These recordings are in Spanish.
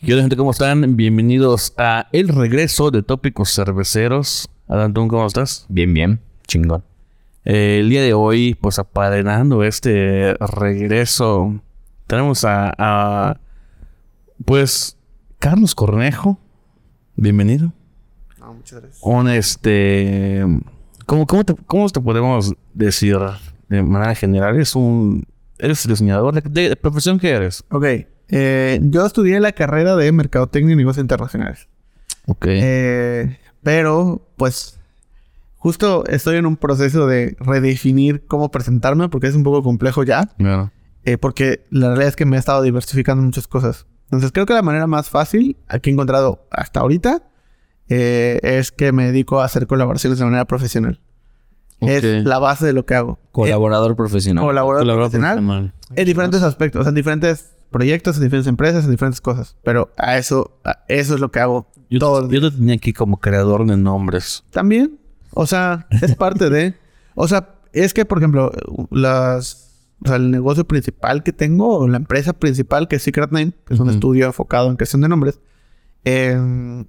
¿Qué onda, gente? ¿Cómo están? Bienvenidos a El Regreso de Tópicos Cerveceros. Adán, ¿tú cómo estás? Bien, bien. Chingón. Eh, el día de hoy, pues apadrinando este regreso, tenemos a, a, pues, Carlos Cornejo. Bienvenido. No, muchas gracias. Un este. ¿Cómo, cómo, te, ¿Cómo te podemos decir de manera general? Es un. ¿Eres diseñador? ¿De, de, de profesión qué eres? Ok. Eh, yo estudié la carrera de Mercadotecnia y Negocios Internacionales. Ok. Eh, pero, pues, justo estoy en un proceso de redefinir cómo presentarme porque es un poco complejo ya. Claro. Eh, porque la realidad es que me he estado diversificando muchas cosas. Entonces, creo que la manera más fácil que he encontrado hasta ahorita eh, es que me dedico a hacer colaboraciones de manera profesional. Ok. Es la base de lo que hago. Colaborador profesional. Colaborador Colaborador profesional. profesional. En diferentes aspectos, o sea, en diferentes proyectos, en diferentes empresas, en diferentes cosas. Pero a eso, a eso es lo que hago Yo, todo el yo te tenía aquí como creador de nombres. También, o sea, es parte de. O sea, es que, por ejemplo, las. O sea, el negocio principal que tengo, o la empresa principal que es Secret Name, que es un estudio enfocado en creación de nombres, eh,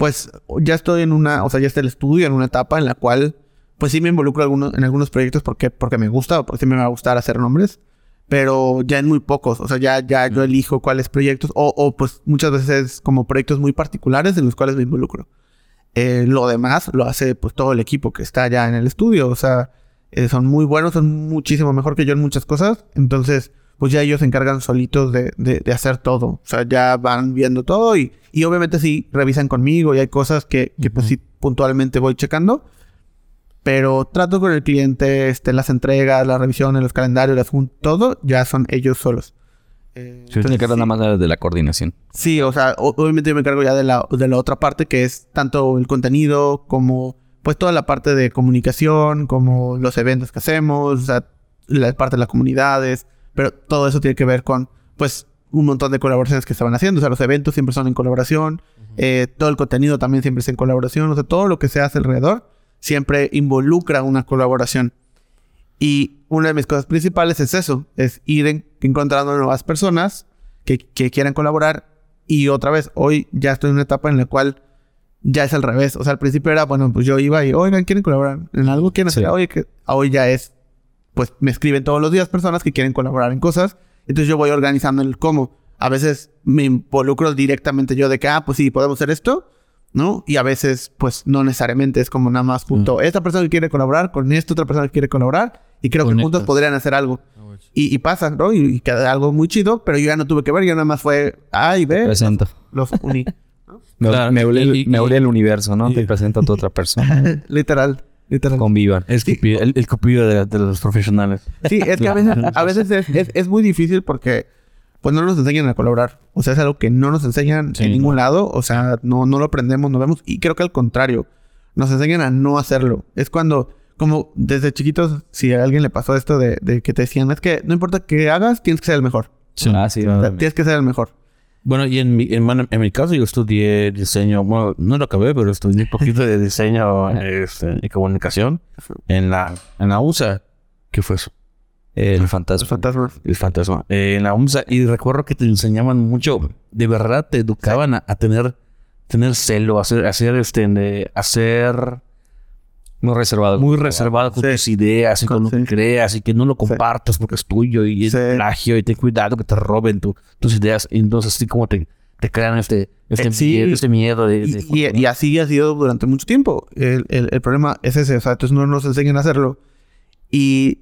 pues ya estoy en una, o sea, ya está el estudio en una etapa en la cual, pues sí me involucro algunos, en algunos proyectos porque, porque me gusta o porque sí me va a gustar hacer nombres, pero ya en muy pocos, o sea, ya, ya yo elijo cuáles proyectos, o, o pues muchas veces como proyectos muy particulares en los cuales me involucro. Eh, lo demás lo hace pues todo el equipo que está ya en el estudio, o sea, eh, son muy buenos, son muchísimo mejor que yo en muchas cosas, entonces pues ya ellos se encargan solitos de, de- de hacer todo, o sea, ya van viendo todo y, y obviamente sí revisan conmigo y hay cosas que, que pues sí puntualmente voy checando, pero trato con el cliente, este, las entregas, las revisiones, los calendarios, las todo ya son ellos solos. Eh, Tú te encargas nada más de la coordinación. Sí, o sea, obviamente yo me encargo ya de la, de la otra parte que es tanto el contenido como pues toda la parte de comunicación, como los eventos que hacemos, o sea, la parte de las comunidades, pero todo eso tiene que ver con pues un montón de colaboraciones que se van haciendo, o sea, los eventos siempre son en colaboración, eh, todo el contenido también siempre es en colaboración, o sea, todo lo que se hace alrededor siempre involucra una colaboración. Y una de mis cosas principales es eso, es ir en- encontrando nuevas personas que, que quieran colaborar. Y otra vez, hoy ya estoy en una etapa en la cual ya es al revés. O sea, al principio era, bueno, pues yo iba y, oigan, ¿quieren colaborar en algo? ¿Quieren hacer? Sí. Oye, que hoy ya es, pues me escriben todos los días personas que quieren colaborar en cosas. Entonces yo voy organizando el cómo. A veces me involucro directamente yo de que, ah, pues sí, podemos hacer esto, ¿no? Y a veces, pues no necesariamente es como nada más punto. Esta persona que quiere colaborar con esta otra persona que quiere colaborar. Y creo que juntos podrían hacer algo. Y, y pasa, ¿no? Y, y queda algo muy chido, pero yo ya no tuve que ver, yo nada más fue, ay, ve, Presento. los uní. Me, Claro, me y- y- me el universo, ¿no? y- Te presento a tu otra persona. literal, literal. Convivan. Es cupido- el, el cupido de, de los profesionales. Sí, es que a veces, a veces es, es- es muy difícil porque pues no nos enseñan a colaborar. O sea, es algo que no nos enseñan Sí. en ningún lado. O sea, no, no lo aprendemos, no vemos. Y creo que al contrario, nos enseñan a no hacerlo. Es cuando, como desde chiquitos, si a alguien le pasó esto de, de que te decían, es que no importa qué hagas, tienes que ser el mejor. Ah, sí. O sea, tienes que ser el mejor. Bueno, y en mi, en, mi caso yo estudié diseño, bueno, no lo acabé, pero estudié un poquito de diseño este, y comunicación en la, en la USA. ¿Qué fue eso? El fantasma. Fantasma. El fantasma. Eh, en la UMSA. Y recuerdo que te enseñaban mucho. De verdad, te educaban a, a tener, tener celo, a hacer, a hacer, este, de- a ser Muy reservado. muy reservado con Sí. tus ideas y con lo Sí. que creas y que no lo compartas porque es tuyo y es Sí. plagio y ten cuidado que te roben tu- tus ideas. Y entonces, así como te, te crean este, este, Eh, sí. miedo, este miedo de. de- Y, y- y así ha sido durante mucho tiempo. El, el- el problema es ese. O sea, entonces no nos enseñan a hacerlo. Y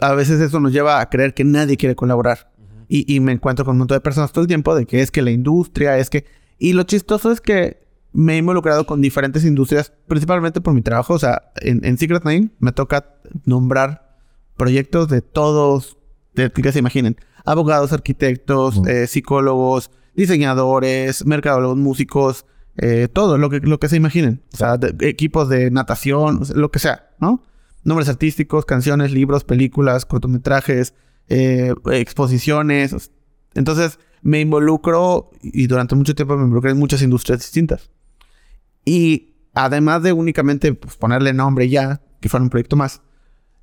a veces eso nos lleva a creer que nadie quiere colaborar. y, y me encuentro con un montón de personas todo el tiempo de que es que la industria, es que... Y lo chistoso es que me he involucrado con diferentes industrias, principalmente por mi trabajo. O sea, en, en Secret Name me toca nombrar proyectos de todos, de que se imaginen. Abogados, arquitectos, eh, psicólogos, diseñadores, mercadólogos, músicos, eh, todo lo que, lo que se imaginen. O sea, de- equipos de natación, o sea, lo que sea, ¿no? Nombres artísticos, canciones, libros, películas, cortometrajes, eh, exposiciones. Entonces, me involucro y durante mucho tiempo me involucré en muchas industrias distintas. Y además de únicamente pues, ponerle nombre ya, que fuera un proyecto más,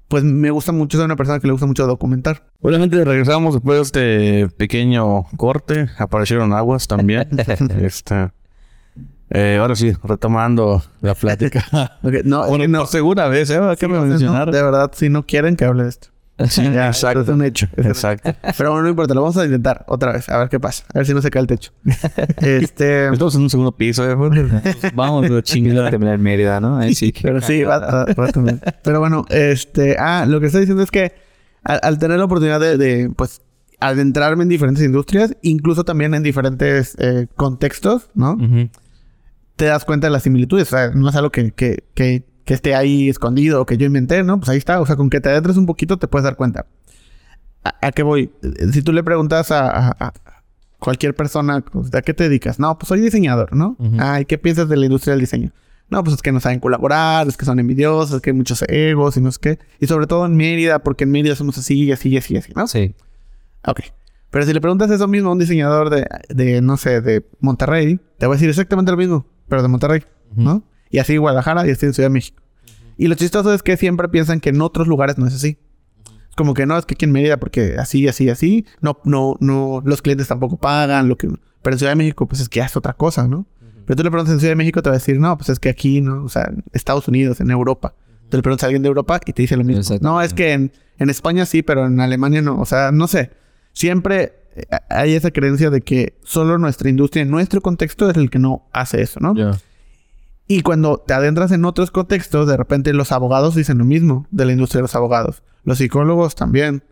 pues me gusta mucho, soy una persona que le gusta mucho documentar. Obviamente regresamos después de este pequeño corte. Aparecieron aguas también. este, eh, ahora sí, retomando la plática. No, Bueno, no, por segunda vez, ¿eh? Hay que sí, mencionar. no, de verdad, si no quieren que hable de esto. Sí, Ya, exacto. Es un hecho. es un hecho. Exacto. Pero bueno, no importa, lo vamos a intentar otra vez, a ver qué pasa. A ver si no se cae el techo. este. Estamos en un segundo piso, ¿eh? Vamos, lo chingada terminar en Mérida, ¿no? Ahí sí. Pero sí, va, va- va también. Pero bueno, este, ah, lo que estoy diciendo es que al, al tener la oportunidad de, de, pues, adentrarme en diferentes industrias, incluso también en diferentes eh, contextos, ¿no? Ujú. Te das cuenta de las similitudes. O sea, no es algo que, que, que, que esté ahí escondido o que yo inventé, ¿no? Pues ahí está. O sea, con que te adentres un poquito te puedes dar cuenta. ¿A, a qué voy? Si tú le preguntas a, a- a cualquier persona, pues, ¿a qué te dedicas? No, pues soy diseñador, ¿no? Ujú. Ay, ¿qué piensas de la industria del diseño? No, pues es que no saben colaborar, es que son envidiosos, es que hay muchos egos y no sé qué. Y sobre todo en Mérida, porque en Mérida somos así y así y así y así, ¿no? Sí. Ok. Pero si le preguntas eso mismo a un diseñador de, de, no sé, de Monterrey, te va a decir exactamente lo mismo, pero de Monterrey, ¿no? Y así Guadalajara y así en Ciudad de México. Y lo chistoso es que siempre piensan que en otros lugares no es así. Es como que no, es que aquí en Mérida, porque así, así, así, no, no, no, los clientes tampoco pagan, lo que... Pero en Ciudad de México, pues es que es otra cosa, ¿no? Pero tú le preguntas en Ciudad de México, te va a decir, no, pues es que aquí, ¿no? O sea, en Estados Unidos, en Europa. Tú le preguntas a alguien de Europa y te dice lo mismo. No, es que en, en España sí, pero en Alemania no. O sea, no sé. Siempre hay esa creencia de que solo nuestra industria, en nuestro contexto, es el que no hace eso, ¿no? Ya. Y cuando te adentras en otros contextos, de repente los abogados dicen lo mismo de la industria de los abogados. Los psicólogos también.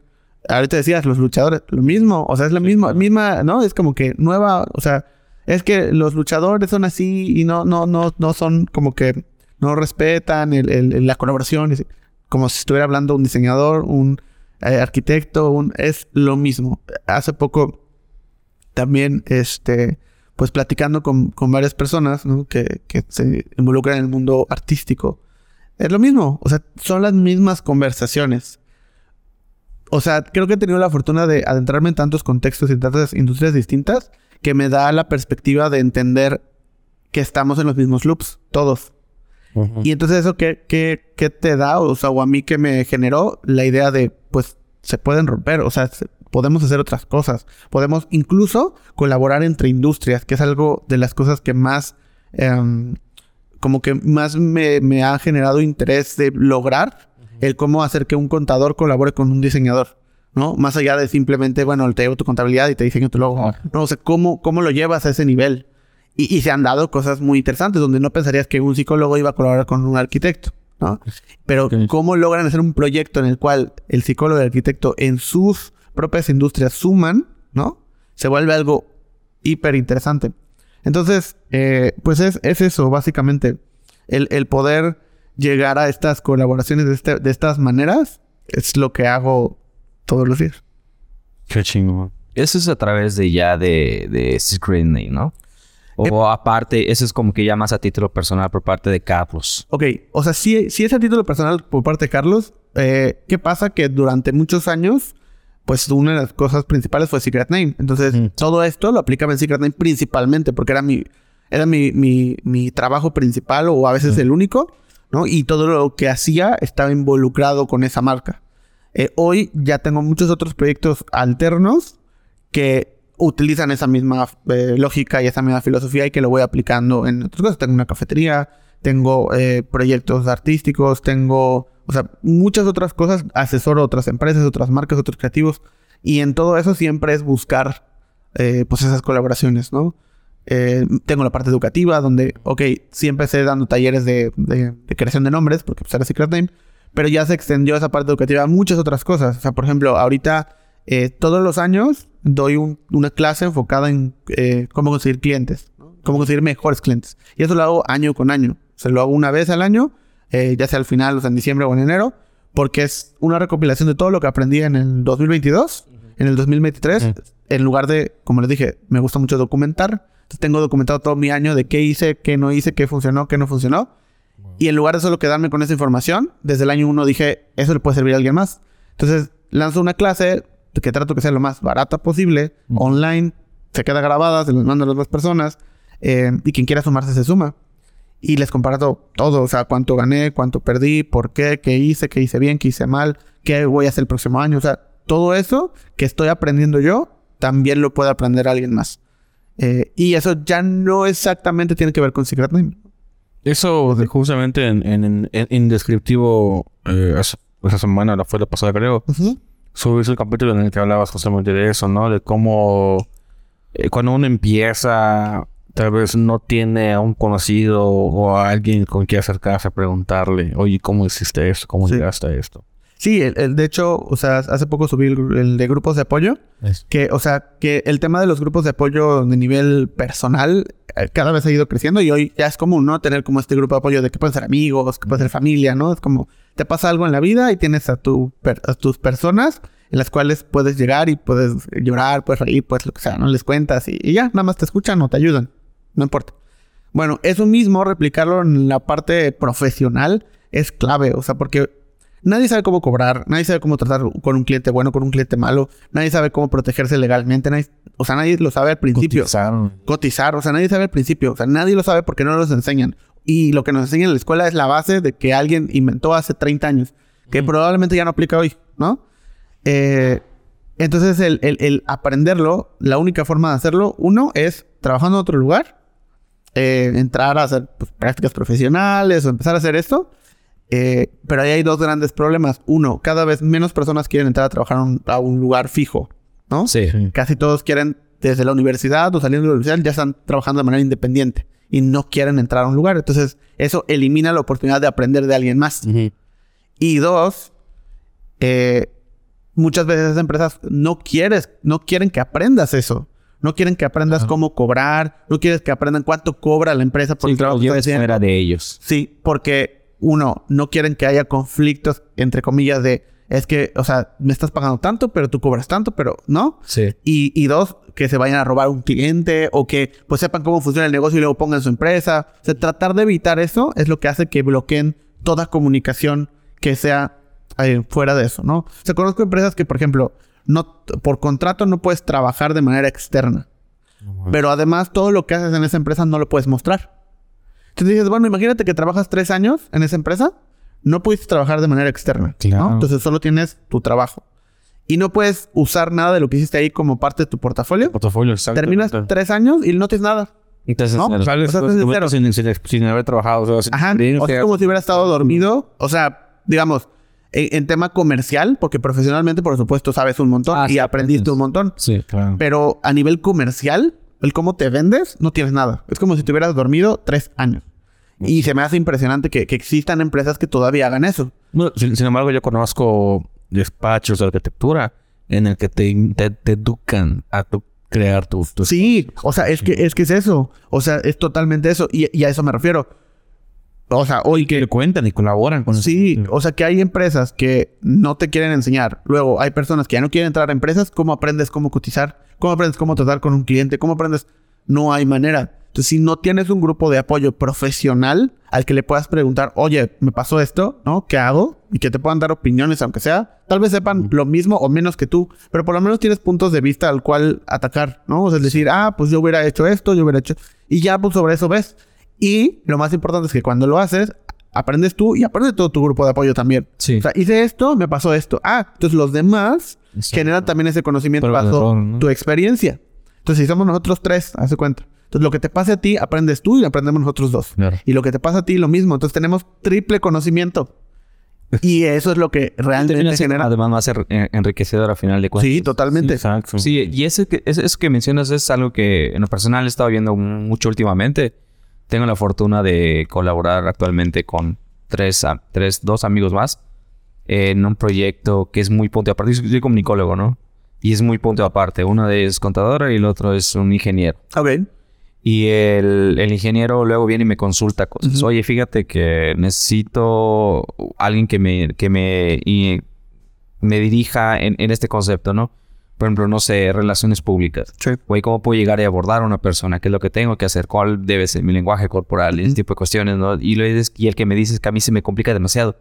Ahorita decías, los luchadores, lo mismo. O sea, es la misma, misma, ¿no? Es como que nueva, o sea, es que los luchadores son así y no, no, no, no son como que no respetan el, el- la colaboración. Como si estuviera hablando un diseñador, un eh, arquitecto, es lo mismo. Hace poco también, este, pues platicando con, con varias personas. Que, que se involucran en el mundo artístico. Es lo mismo, o sea, son las mismas conversaciones. O sea, creo que he tenido la fortuna de adentrarme en tantos contextos y en tantas industrias distintas que me da la perspectiva de entender que estamos en los mismos loops, todos. Y entonces eso qué, qué, qué te da, o sea, o a mí que me generó la idea de, pues, se pueden romper, o sea, se- podemos hacer otras cosas. Podemos incluso colaborar entre industrias, que es algo de las cosas que más, em, como que más me, me ha generado interés de lograr, el cómo hacer que un contador colabore con un diseñador. ¿No? Más allá de simplemente, bueno, te llevo tu contabilidad y te diseño tu logo. No, o sea, ¿cómo, cómo lo llevas a ese nivel? Y, y se han dado cosas muy interesantes donde no pensarías que un psicólogo iba a colaborar con un arquitecto, ¿no? Pero cómo logran hacer un proyecto en el cual el psicólogo y el arquitecto en sus propias industrias suman, ¿no? Se vuelve algo hiper interesante. Entonces, eh, pues es, es eso, básicamente. El, el poder llegar a estas colaboraciones de, este- de estas maneras es lo que hago todos los días. Qué chingón. Eso es a través de ya de, de Secret Name, ¿no? O aparte, eso es como que ya más a título personal por parte de Carlos. Ok, o sea, si, si es a título personal por parte de Carlos, eh, ¿qué pasa? Que durante muchos años, pues una de las cosas principales fue Secret Name. Entonces, Mm. todo esto lo aplicaba en Secret Name principalmente porque era mi, era mi, mi, mi trabajo principal o a veces el único, ¿no? Y todo lo que hacía estaba involucrado con esa marca. Eh, hoy ya tengo muchos otros proyectos alternos que utilizan esa misma eh, lógica y esa misma filosofía y que lo voy aplicando en otras cosas. Tengo una cafetería, tengo eh, proyectos artísticos, tengo, o sea, muchas otras cosas. Asesoro otras empresas, otras marcas, otros creativos. Y en todo eso siempre es buscar, eh, pues, esas colaboraciones, ¿no? Eh, tengo la parte educativa donde, ok, sí empecé dando talleres de creación de nombres, porque pues era Secret Name, pero ya se extendió esa parte educativa a muchas otras cosas. O sea, por ejemplo, ahorita eh, todos los años doy un- una clase enfocada en eh, cómo conseguir clientes, ¿no? cómo conseguir mejores clientes. Y eso lo hago año con año. Se lo hago una vez al año, eh, ya sea al final, o sea, en diciembre o en enero, porque es una recopilación de todo lo que aprendí en el 2022, en el 2023, Ujú. en lugar de, como les dije, me gusta mucho documentar. Entonces tengo documentado todo mi año de qué hice, qué no hice, qué funcionó, qué no funcionó. Y en lugar de solo quedarme con esa información, desde el año uno dije, eso le puede servir a alguien más. Entonces lanzo una clase que trato que sea lo más barata posible, online, se queda grabada, se los mando a las dos personas, eh, y quien quiera sumarse se suma. y les comparto todo, o sea, cuánto gané, cuánto perdí, por qué, qué hice, qué hice bien, qué hice mal, qué voy a hacer el próximo año, o sea, todo eso que estoy aprendiendo yo, también lo puede aprender alguien más. Eh, y eso ya no exactamente tiene que ver con Secret Name. Eso justamente en, en, en, en Indescriptivo, eh, esa semana, la fue la pasada creo, subiste un capítulo en el que hablabas justamente de eso, ¿no? De cómo eh, cuando uno empieza, tal vez no tiene a un conocido o a alguien con quien acercarse a preguntarle, oye, ¿cómo hiciste esto? ¿Cómo Sí. llegaste a esto? Sí, el, el- de hecho, o sea, hace poco subí el, el de grupos de apoyo. Que, o sea, que el tema de los grupos de apoyo de nivel personal eh, cada vez ha ido creciendo y hoy ya es común, ¿no? Tener como este grupo de apoyo de que pueden ser amigos, que pueden ser familia, ¿no? Es como, te pasa algo en la vida y tienes a, tu per- a tus personas en las cuales puedes llegar y puedes llorar, puedes reír, pues lo que sea, ¿no? Les cuentas y, y ya, nada más te escuchan o te ayudan. No importa. Bueno, eso mismo, replicarlo en la parte profesional es clave, o sea, porque nadie sabe cómo cobrar, nadie sabe cómo tratar con un cliente bueno, con un cliente malo, nadie sabe cómo protegerse legalmente, nadie- o sea, nadie lo sabe al principio. Cotizar, o sea, nadie sabe al principio, o sea, nadie lo sabe porque no nos enseñan. Y lo que nos enseñan en la escuela es la base de que alguien inventó hace 30 años, que probablemente ya no aplica hoy, ¿no? Eh, entonces, el, el- el aprenderlo, la única forma de hacerlo, uno, es trabajando en otro lugar, eh, entrar a hacer pues, prácticas profesionales o empezar a hacer esto. Eh, pero ahí hay dos grandes problemas. Uno, cada vez menos personas quieren entrar a trabajar a un, a un lugar fijo, ¿no? Sí. Casi todos quieren, desde la universidad o saliendo de la universidad, ya están trabajando de manera independiente y no quieren entrar a un lugar. Entonces, eso elimina la oportunidad de aprender de alguien más. Y dos, eh, muchas veces esas empresas no quieres, no quieren que aprendas eso. No quieren que aprendas cómo cobrar, no quieres que aprendan cuánto cobra la empresa por Sí, el trabajo que fuera de ellos. Sí, porque uno, no quieren que haya conflictos, entre comillas, de es que, o sea, me estás pagando tanto, pero tú cobras tanto, pero no. Sí. Y, y dos, que se vayan a robar un cliente o que pues sepan cómo funciona el negocio y luego pongan su empresa. O sea, tratar de evitar eso es lo que hace que bloqueen toda comunicación que sea eh, fuera de eso, ¿no? O sea, conozco empresas que, por ejemplo, no, por contrato no puedes trabajar de manera externa. Pero además todo lo que haces en esa empresa no lo puedes mostrar. Entonces dices, bueno, imagínate que trabajas tres años en esa empresa, no pudiste trabajar de manera externa. ¿no? Claro. Entonces solo tienes tu trabajo. Y no puedes usar nada de lo que hiciste ahí como parte de tu portafolio. Portafolio, exacto. Terminas tres años y no tienes nada. Entonces, No, Sales O sea, cero. sin, sin, sin haber trabajado. O sea, sin Ajá. O sea, es como si hubiera estado dormido. O sea, digamos, en, en tema comercial, porque profesionalmente, por supuesto, sabes un montón Ah, y sí, aprendiste aprendes. un montón. sí. Claro. Pero a nivel comercial, el cómo te vendes, no tienes nada. Es como si te hubieras dormido tres años. Y se me hace impresionante que, que existan empresas que todavía hagan eso. No, sin, sin embargo, yo conozco despachos de arquitectura en el que te, te, te educan a tu- crear tu... tu Sí, o sea, es que, es que es eso. O sea, es totalmente eso. Y, y a eso me refiero. O sea, hoy que que... cuentan y colaboran con Sí, o sea que hay empresas que no te quieren enseñar. Luego hay personas que ya no quieren entrar a empresas. ¿Cómo aprendes cómo cotizar? ¿Cómo aprendes cómo tratar con un cliente? ¿Cómo aprendes? No hay manera. Entonces, si no tienes un grupo de apoyo profesional al que le puedas preguntar, oye, me pasó esto, ¿no? ¿Qué hago? Y que te puedan dar opiniones, aunque sea, tal vez sepan lo mismo o menos que tú, pero por lo menos tienes puntos de vista al cual atacar, ¿no? O sea, es decir, ah, pues yo hubiera hecho esto, yo hubiera hecho... Y ya, pues sobre eso ves. Y lo más importante es que cuando lo haces, aprendes tú y aprende todo tu grupo de apoyo también. Sí. O sea, hice esto, me pasó esto. Ah, entonces los demás Exacto. generan también ese conocimiento bajo tu experiencia. Entonces, si somos nosotros tres, hace cuenta. Entonces, lo que te pase a ti, aprendes tú y aprendemos nosotros dos. Claro. Y lo que te pasa a ti, lo mismo. Entonces, tenemos triple conocimiento. Y eso es lo que realmente genera. además más er- en- enriquecedor a final de cuentas. Sí, totalmente. Exacto. Sí, y ese que, eso que mencionas es algo que en lo personal he estado viendo mucho últimamente. Tengo la fortuna de colaborar actualmente con tres, a- tres dos amigos más en un proyecto que es muy punto aparte. Yo soy comunicólogo, ¿no? Y es muy punto aparte. Uno de es contadora y el otro es un ingeniero. Ok. Y el, el ingeniero luego viene y me consulta cosas. Oye, fíjate que necesito alguien que me, que me, y me dirija en, en este concepto, ¿no? Por ejemplo, no sé, relaciones públicas. Sí. Güey, ¿cómo puedo llegar y abordar a una persona? ¿Qué es lo que tengo que hacer? ¿Cuál debe ser mi lenguaje corporal? Ese tipo de cuestiones, ¿no? Y, lo es- y el que me dice es que a mí se me complica demasiado.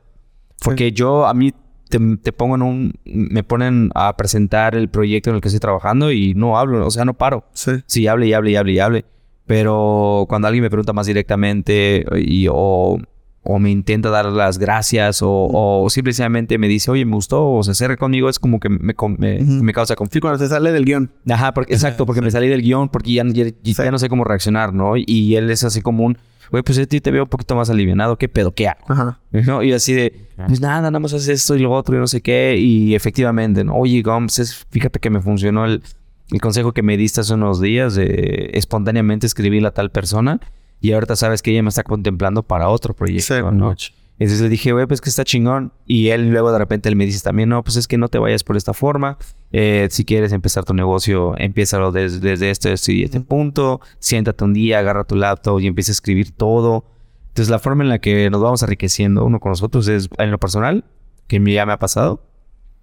Porque yo, a mí, te, te pongo en un... Me ponen a presentar el proyecto en el que estoy trabajando y no hablo, o sea, no paro. Sí. Sí, hable y hable y hable y hable. Pero cuando alguien me pregunta más directamente y, o, o me intenta dar las gracias o, o simplemente me dice, oye, me gustó o se acerca conmigo, es como que me, me, causa Sí, conflicto. cuando se sale del guion. Ajá, porque, exacto, porque me salí del guion, porque ya, ya, ya no sé cómo reaccionar, ¿no? Y él es así como un, güey, pues a ti te veo un poquito más alivianado, ¿qué pedo? ¿Qué hago? Ajá. ¿No? Y así de, pues nada, nada más haces esto y lo otro y no sé qué. Y efectivamente, ¿no? Oye, Gomes, es- fíjate que me funcionó el, el consejo que me diste hace unos días de espontáneamente escribirle a tal persona. Y ahorita sabes que ella me está contemplando para otro proyecto, Sí. ¿no? Entonces le dije, güey, pues que está chingón. Y él luego de repente él me dice también, no, pues es que no te vayas por esta forma. Eh, si quieres empezar tu negocio, empiézalo desde, desde este, este este punto. Siéntate un día, agarra tu laptop y empieza a escribir todo. Entonces la forma en la que nos vamos enriqueciendo uno con nosotros es en lo personal, que ya me ha pasado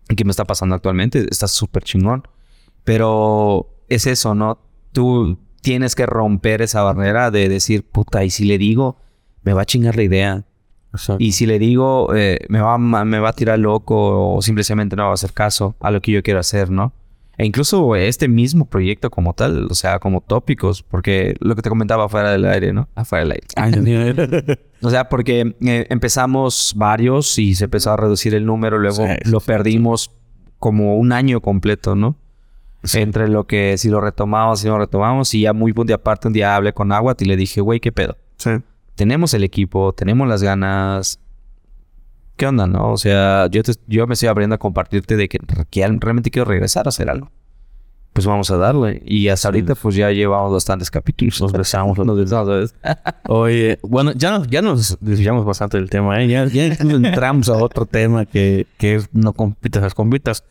y que me está pasando actualmente, está súper chingón. Pero es eso, ¿no? Tú tienes que romper esa barrera de decir, puta, y si le digo, me va a chingar la idea. Exacto. Y si le digo, eh, me, va, me va a tirar loco o simplemente no va a hacer caso a lo que yo quiero hacer, ¿no? E incluso este mismo proyecto como tal, o sea, como tópicos, porque lo que te comentaba fuera del aire, ¿no? Afuera del aire. Mío. O sea, porque eh, empezamos varios y se empezó a reducir el número, luego Sí, lo perdimos como un año completo, ¿no? Sí. Entre lo que si lo retomamos, si no lo retomamos, y ya muy punto y aparte un día hablé con Aguat y le dije, güey, ¿qué pedo? Sí. tenemos el equipo, tenemos las ganas. ¿Qué onda, no? O sea, yo, te- yo me estoy abriendo a compartirte de que, que realmente quiero regresar a hacer algo. Pues vamos a darle. Y hasta ahorita, pues ya llevamos bastantes capítulos. Nos besamos. Nos besamos, ¿sabes? Oye, bueno, ya nos, ya nos desviamos bastante del tema, ¿eh? Ya, ya entramos a otro tema que, que es no compitas las compitas.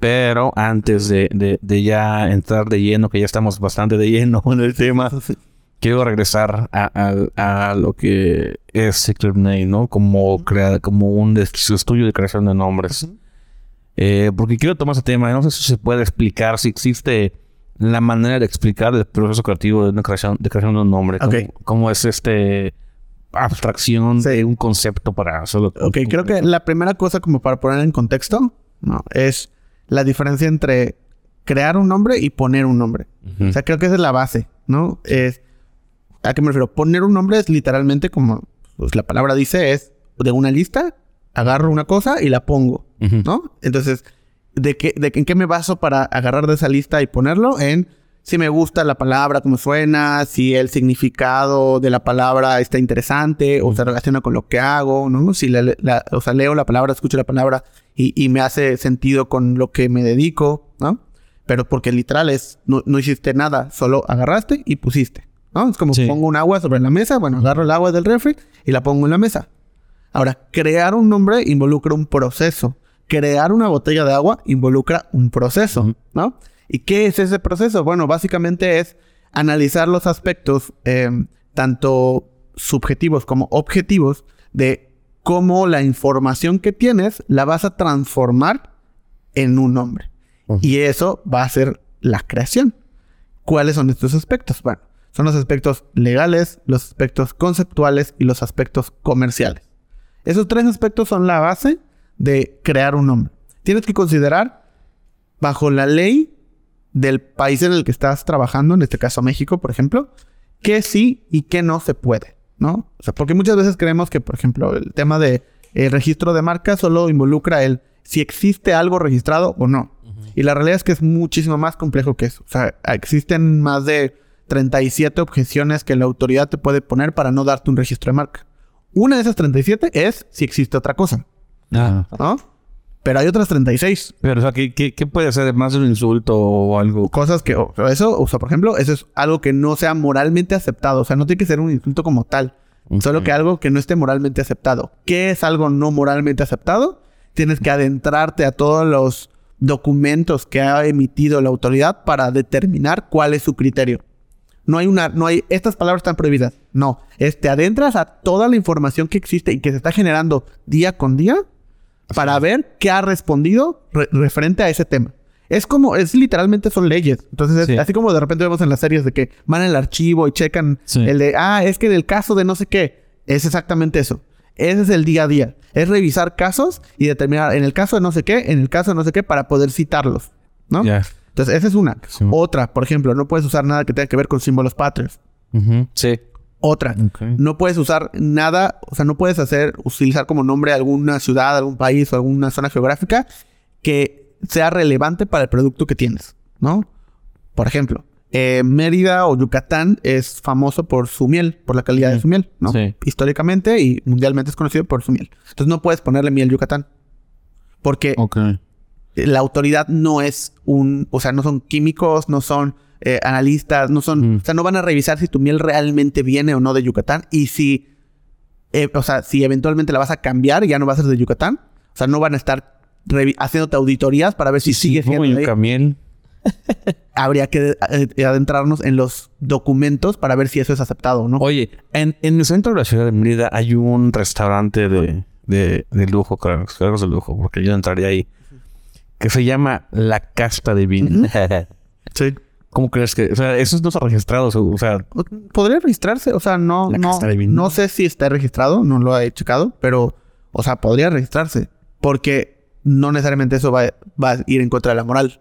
Pero antes de, de, de ya entrar de lleno, que ya estamos bastante de lleno en el tema, quiero regresar a, a- a lo que es Secret Name, ¿no? Como, crea, como un estudio de creación de nombres. Eh, porque quiero tomar ese tema, no sé si se puede explicar, si existe la manera de explicar el proceso creativo de una creación de, creación de un nombre. ¿Cómo, Ok. cómo es este abstracción Sí. de un concepto para hacerlo? Ok, creo que la primera cosa como para poner en contexto, ¿no? Es la diferencia entre crear un nombre y poner un nombre. O sea, creo que esa es la base, ¿no? Es, ¿A qué me refiero? Poner un nombre es literalmente como pues, la palabra dice, es de una lista, agarro una cosa y la pongo. ¿no? Entonces, ¿de qué, de, ¿en qué me baso para agarrar de esa lista y ponerlo? En si me gusta la palabra, cómo suena, si el significado de la palabra está interesante o se relaciona con lo que hago, ¿no? Si la- la- o sea, leo la palabra, escucho la palabra y, y me hace sentido con lo que me dedico, ¿no? Pero porque literal es, no, no hiciste nada, solo agarraste y pusiste, ¿no? Es como Sí. pongo un agua sobre la mesa, bueno, agarro el agua del refri y la pongo en la mesa. Ahora, crear un nombre involucra un proceso. Crear una botella de agua involucra un proceso, Ujú. ¿no? ¿Y qué es ese proceso? Bueno, básicamente es analizar los aspectos, eh, tanto subjetivos como objetivos, de cómo la información que tienes la vas a transformar en un nombre. Y eso va a ser la creación. ¿Cuáles son estos aspectos? Bueno, son los aspectos legales, los aspectos conceptuales y los aspectos comerciales. Esos tres aspectos son la base de crear un nombre. Tienes que considerar, bajo la ley del país en el que estás trabajando, en este caso México, por ejemplo, qué sí y qué no se puede, ¿no? O sea, porque muchas veces creemos que, por ejemplo, el tema de eh, registro de marca solo involucra el si existe algo registrado o no. Y la realidad es que es muchísimo más complejo que eso. O sea, existen más de 37 objeciones que la autoridad te puede poner para no darte un registro de marca. Una de esas 37 es si existe otra cosa, Ah. ¿no? Pero hay otras 36 Pero, o sea, ¿qué, qué, qué puede ser más de un insulto o algo? cosas que, o sea, eso, o sea, por ejemplo, eso es algo que no sea moralmente aceptado. O sea, no tiene que ser un insulto como tal. Solo que algo que no esté moralmente aceptado. ¿Qué es algo no moralmente aceptado? Tienes que adentrarte a todos los documentos que ha emitido la autoridad para determinar cuál es su criterio. No hay una, no hay, estas palabras están prohibidas. No, es te adentras a toda la información que existe y que se está generando día con día para ver qué ha respondido re- referente a ese tema. Es como, es literalmente son leyes. Entonces, es Sí. así como de repente vemos en las series de que van al archivo y checan Sí. el de, ah, es que en el caso de no sé qué, es exactamente eso. Ese es el día a día. Es revisar casos y determinar en el caso de no sé qué, en el caso de no sé qué, para poder citarlos. ¿no? Entonces, esa es una. Sí. Otra, por ejemplo, no puedes usar nada que tenga que ver con símbolos patrios. Sí. Otra. No puedes usar nada, o sea, no puedes hacer, utilizar como nombre alguna ciudad, algún país o alguna zona geográfica que sea relevante para el producto que tienes, ¿no? Por ejemplo, eh, Mérida o Yucatán es famoso por su miel, por la calidad de su miel, ¿no? Sí. Históricamente y mundialmente es conocido por su miel. Entonces no puedes ponerle miel Yucatán. Porque. La autoridad no es un, o sea, no son químicos, no son eh, analistas, no son, Mm. o sea, no van a revisar si tu miel realmente viene o no de Yucatán y si, eh, o sea, si eventualmente la vas a cambiar y ya no va a ser de Yucatán, o sea, no van a estar haciéndote auditorías para ver si sigue Como siendo. de-. Habría que eh, adentrarnos en los documentos para ver si eso es aceptado o no. Oye, en, en el centro de la ciudad de Mérida hay un restaurante de, de, de lujo, creo, creo que es de lujo, porque yo entraría ahí, que se llama La Casta Divina. Sí. ¿Cómo crees que...? O sea, eso no está registrado, o sea... Podría registrarse, o sea, no, La no, casta de vino. no sé si está registrado, no lo he checado, pero, o sea, podría registrarse, porque no necesariamente eso va, va a ir en contra de la moral.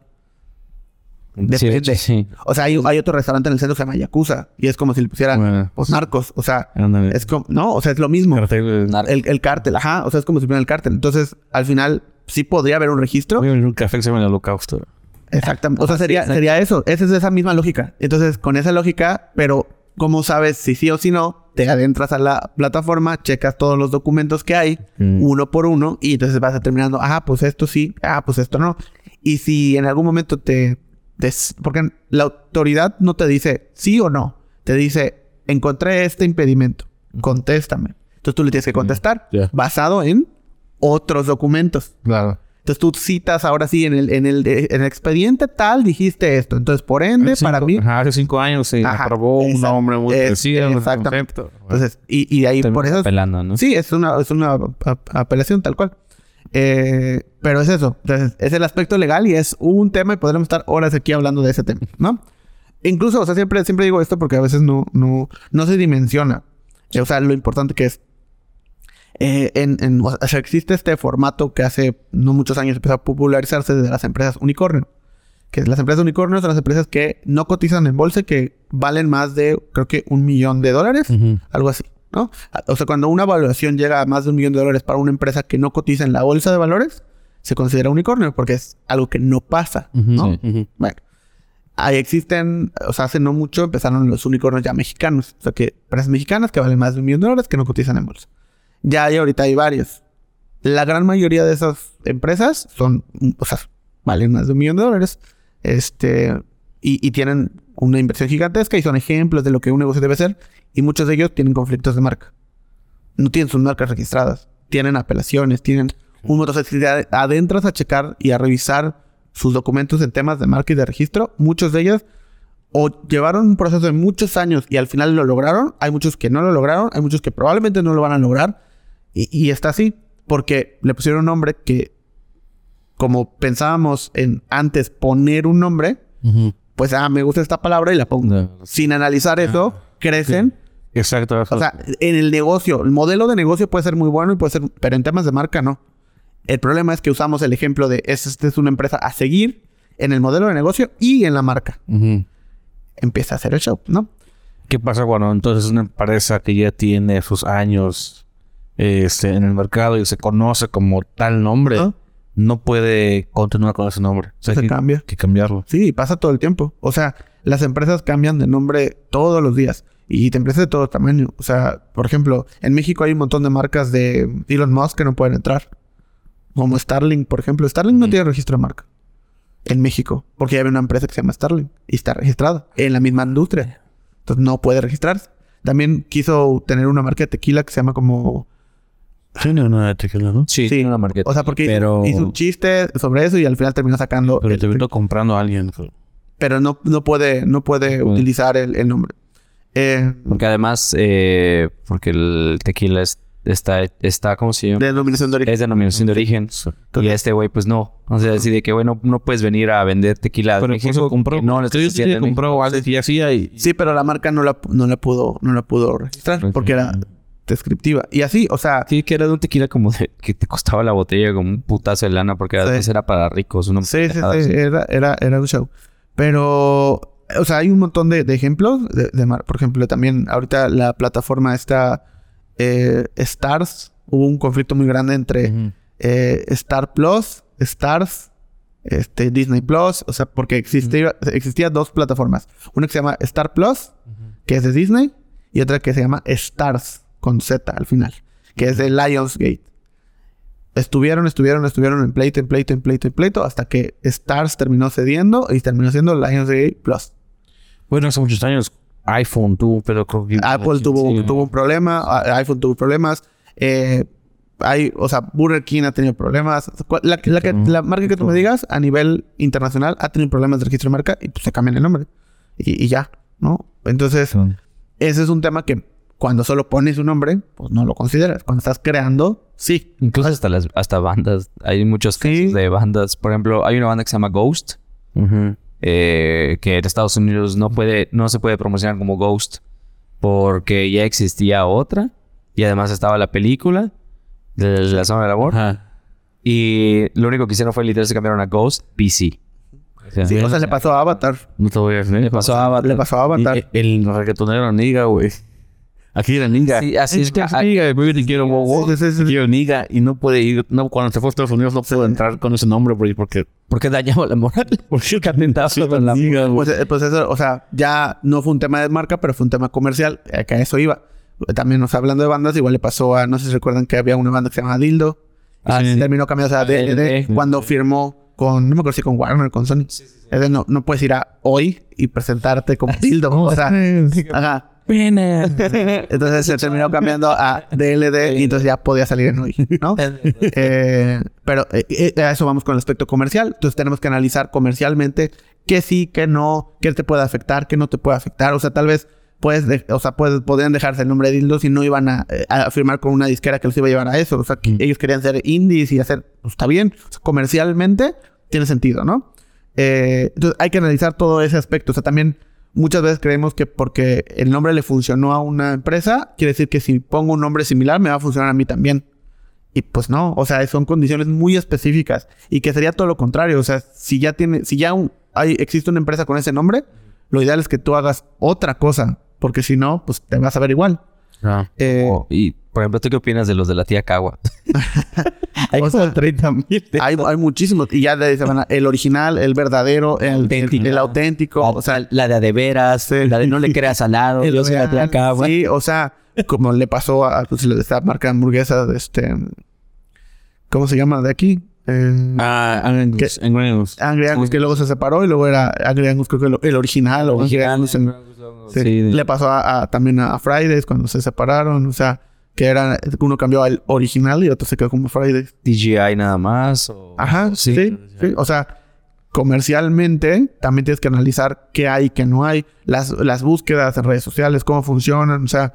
Sí, de hecho, Depende. sí. O sea, hay, hay otro restaurante en el centro que se llama Yakuza, y es como si le pusieran Bueno, pues, narcos, o sea, ándale. es como, no, o sea, es lo mismo. Cartel- Nar- El, el cártel, ajá, o sea, es como si fuera el cártel. Entonces, al final, sí podría haber un registro, Voy a abrir un café que se llama El Holocausto. Exactamente. O sea, sería, sería eso. Esa es esa misma lógica. Entonces, con esa lógica, pero ¿cómo sabes si sí o si no? Te adentras a la plataforma, checas todos los documentos que hay, Mm. uno por uno, y entonces vas determinando, ah, pues esto sí, ah, pues esto no. Y si en algún momento te... te- porque la autoridad no te dice sí o no. Te dice, encontré este impedimento, contéstame. Entonces tú le tienes que contestar Ya. basado en otros documentos. Claro. Entonces tú citas ahora sí en el, en el, en el expediente tal dijiste esto. Entonces, por ende, para mí. Ajá, hace cinco años se Ajá, aprobó un nombre muy parecido. exactamente. concepto. Entonces, y, y de ahí por Terminas eso. apelando, ¿no? Sí, es una, es una apelación tal cual. Eh, pero es eso. Entonces, es el aspecto legal y es un tema y podremos estar horas aquí hablando de ese tema, ¿no? Incluso, o sea, siempre, siempre digo esto porque a veces no, no, no se dimensiona. O sea, lo importante que es. Eh, en, en- o sea, existe este formato que hace no muchos años empezó a popularizarse de las empresas unicornio. Que las empresas unicornio son las empresas que no cotizan en bolsa, que valen más de, creo que, un millón de dólares. Ujú. Algo así, ¿no? O sea, cuando una evaluación llega a más de un millón de dólares para una empresa que no cotiza en la bolsa de valores, se considera unicornio porque es algo que no pasa, ¿no? Ujú, ujú. Bueno, ahí existen, o sea, hace no mucho empezaron los unicornios ya mexicanos. O sea, que empresas mexicanas que valen más de un millón de dólares que no cotizan en bolsa. Ya hay ahorita hay varios. La gran mayoría de esas empresas son, o sea, valen más de un millón de dólares. Este, y, y tienen una inversión gigantesca y son ejemplos de lo que un negocio debe ser. Y muchos de ellos tienen conflictos de marca. No tienen sus marcas registradas. Tienen apelaciones, tienen un montón. Te adentras a checar y a revisar sus documentos en temas de marca y de registro, muchos de ellos o llevaron un proceso de muchos años y al final lo lograron. Hay muchos que no lo lograron, hay muchos que probablemente no lo van a lograr. Y, y está así, porque le pusieron un nombre que, como pensábamos en antes poner un nombre, pues, ah, me gusta esta palabra y la pongo. No. Sin analizar eso, crecen. Exacto. O sea, en el negocio, el modelo de negocio puede ser muy bueno y puede ser, pero en temas de marca no. El problema es que usamos el ejemplo de es- esta es una empresa a seguir en el modelo de negocio y en la marca. Empieza a hacer el show, ¿no? ¿Qué pasa cuando entonces una empresa que ya tiene sus años este, en el mercado y se conoce como tal nombre, Ajá. no puede continuar con ese nombre? O sea, Se hay que, cambia. que cambiarlo. Sí, pasa todo el tiempo. O sea, las empresas cambian de nombre todos los días. Y te empresas de todo tamaño. O sea, por ejemplo, en México hay un montón de marcas de Elon Musk que no pueden entrar. Como Starlink, por ejemplo. Starlink no tiene registro de marca. En México. Porque hay una empresa que se llama Starlink. Y está registrada en la misma industria. Entonces no puede registrarse. También quiso tener una marca de tequila que se llama como... Tiene una de tequila, ¿no? Sí, Sí. tiene una marqueta. O sea, porque pero... hizo un chiste sobre eso y al final terminó sacando... Pero el- te vino comprando a alguien. pero no, no puede, no puede No puede. utilizar el, el nombre. Eh, Porque además, eh, porque el tequila es- está, está, ¿cómo se llama? de denominación de origen. Es denominación de origen. Y este güey, pues no. O sea, así de que, güey, no, no puedes venir a vender tequila. Pero México compró. que No, le estás sí, haciendo en compró hacía y. Sí, pero la marca no la, no la pudo, no la pudo registrar porque era descriptiva. Y así, o sea, Sí, que era de un tequila como de... Que te costaba la botella como un putazo de lana. Porque Sí. antes era para ricos. Una sí, sí, sí, era, era, era un show. Pero o sea, hay un montón de, de ejemplos de, de mar- Por ejemplo, también ahorita la plataforma está eh, Stars. Hubo un conflicto muy grande entre eh, Star Plus, Stars, este, Disney Plus. O sea, porque existía, existía dos plataformas. Una que se llama Star Plus, que es de Disney, y otra que se llama Stars, con Z al final, que es de Lionsgate. Estuvieron, estuvieron, estuvieron en pleito, en pleito, en pleito, en pleito, hasta que Stars terminó cediendo y terminó siendo Lionsgate Plus. Bueno, hace muchos años iPhone tuvo, pero creo que... Apple tuvo, Sí. tuvo un problema, iPhone tuvo problemas, eh, hay, o sea, Burger King ha tenido problemas. La, la que- la marca que tú me digas a nivel internacional ha tenido problemas de registro de marca y pues se cambian el nombre. Y, y ya, ¿no? Entonces, ese es un tema que cuando solo pones un nombre, pues no lo consideras. Cuando estás creando, sí. Incluso hasta las hasta bandas. Hay muchos casos Sí. de bandas. Por ejemplo, hay una banda que se llama Ghost. Eh, que en Estados Unidos no puede, no se puede promocionar como Ghost. Porque ya existía otra. Y además estaba la película de la zona del amor. Ajá. Y lo único que hicieron fue literal se cambiaron a Ghost PC. O sea, Sí, o sea, le pasó a Avatar. No te voy a decir. le pasó a Avatar. Le pasó a Avatar. Y- El reggaetonero Niga, güey. Aquí era Niga. Sí, así es Niga, quiero. Sí, sí, sí, sí. Quiero Niga. Y no puede ir. No, cuando se fue a Estados Unidos no pudo entrar con ese nombre, güey, porque... Porque dañaba la moral. Porque atentaba con la Niga. Pues, eh, pues eso, o sea, ya no fue un tema de marca, pero fue un tema comercial, eh, que a eso iba. También, o sea, hablando de bandas, igual le pasó a, no sé si recuerdan que había una banda que se llama Dildo. Ah, Y sí. Terminó cambiando a DLD DLD. cuando firmó con, no me acuerdo si con Warner, con Sony. Es de, no, no puedes ir a hoy y presentarte como Dildo. o sea, ajá. Entonces se terminó cambiando a DLD y entonces ya podía salir en hoy, ¿no? Eh, pero eh, eh, a eso vamos con el aspecto comercial. Entonces tenemos que analizar comercialmente qué sí, qué no, qué te puede afectar, qué no te puede afectar. O sea, tal vez puedes, de- o sea, puedes, podrían dejarse el nombre de dildos y no iban a, eh, a firmar con una disquera que los iba a llevar a eso. O sea, que ellos querían ser indies y hacer, pues está bien. O sea, comercialmente tiene sentido, ¿no? Eh, entonces hay que analizar todo ese aspecto. O sea, también muchas veces creemos que porque el nombre le funcionó a una empresa, quiere decir que si pongo un nombre similar me va a funcionar a mí también. Y pues no, o sea, son condiciones muy específicas y que sería todo lo contrario. O sea, si ya tiene, si ya un- hay, existe una empresa con ese nombre, lo ideal es que tú hagas otra cosa, porque si no, pues te vas a ver igual. Ah. Eh, Oh, y, por ejemplo, ¿tú qué opinas de los de la tía Cagua? Hay O sea, como 30 mil. hay, hay muchísimos y ya de se van a- el original, el verdadero, el Auténtico. el, el auténtico, o sea, la de a de veras, la de no le creas al lado, El yo soy la tía Cagua. Sí, o sea, como le pasó a pues, esta marca de hamburguesas, este, ¿cómo se llama de aquí? Eh, Ah, Angus. Angus. Angry Angus, que luego se separó y luego era Angry Angus, creo que el, el original o Angry Angus. en- sí. Sí, de- Le pasó a, a- también a Fridays cuando se separaron, o sea, que era uno cambió al original y otro se quedó como Fridays. DJI nada más. o- Ajá, sí, sí, O sea, comercialmente también tienes que analizar qué hay qué no hay, las, las búsquedas en redes sociales, cómo funcionan. O sea,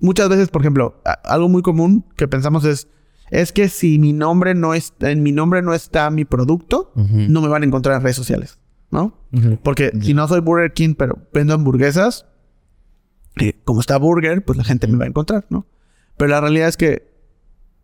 muchas veces, por ejemplo, algo muy común que pensamos es, es que si mi nombre no es, en mi nombre no está mi producto, no me van a encontrar en redes sociales, ¿no? Porque si no soy Burger King, pero vendo hamburguesas, eh, como está Burger, pues la gente me va a encontrar, ¿no? Pero la realidad es que,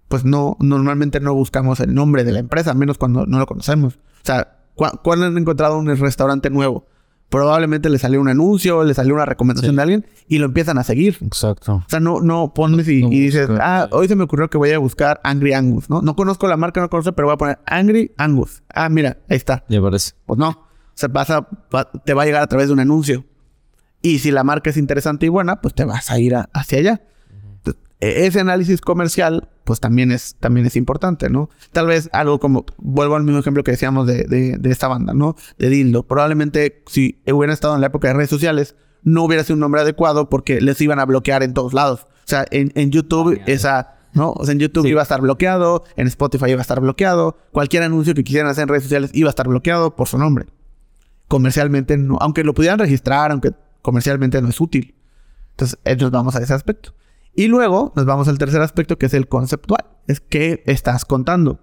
pues no, normalmente no buscamos el nombre de la empresa, menos cuando no lo conocemos. O sea, ¿cu- ¿cuándo han encontrado un restaurante nuevo? Probablemente le salió un anuncio, le salió una recomendación de alguien y lo empiezan a seguir. Exacto. O sea, no, no pones y, No y dices, ah, hoy se me ocurrió que voy a buscar Angry Angus, ¿no? No conozco la marca, no conozco, pero voy a poner Angry Angus. Ah, mira, ahí está. Ya parece. Pues no. O sea, vas a- va- te va a llegar a través de un anuncio. Y si la marca es interesante y buena, pues te vas a ir a- hacia allá. Entonces, e- ese análisis comercial, pues también es, también es importante, ¿no? Tal vez algo como, vuelvo al mismo ejemplo que decíamos de, de- de esta banda, ¿no? De Dildo. Probablemente si hubieran estado en la época de redes sociales, no hubiera sido un nombre adecuado porque les iban a bloquear en todos lados. O sea, en, en YouTube esa... ¿No? O sea, en YouTube iba a estar bloqueado, en Spotify iba a estar bloqueado, cualquier anuncio que quisieran hacer en redes sociales iba a estar bloqueado por su nombre comercialmente no, aunque lo pudieran registrar, aunque comercialmente no es útil. Entonces, nos vamos a ese aspecto. Y luego nos vamos al tercer aspecto que es el conceptual. Es qué estás contando.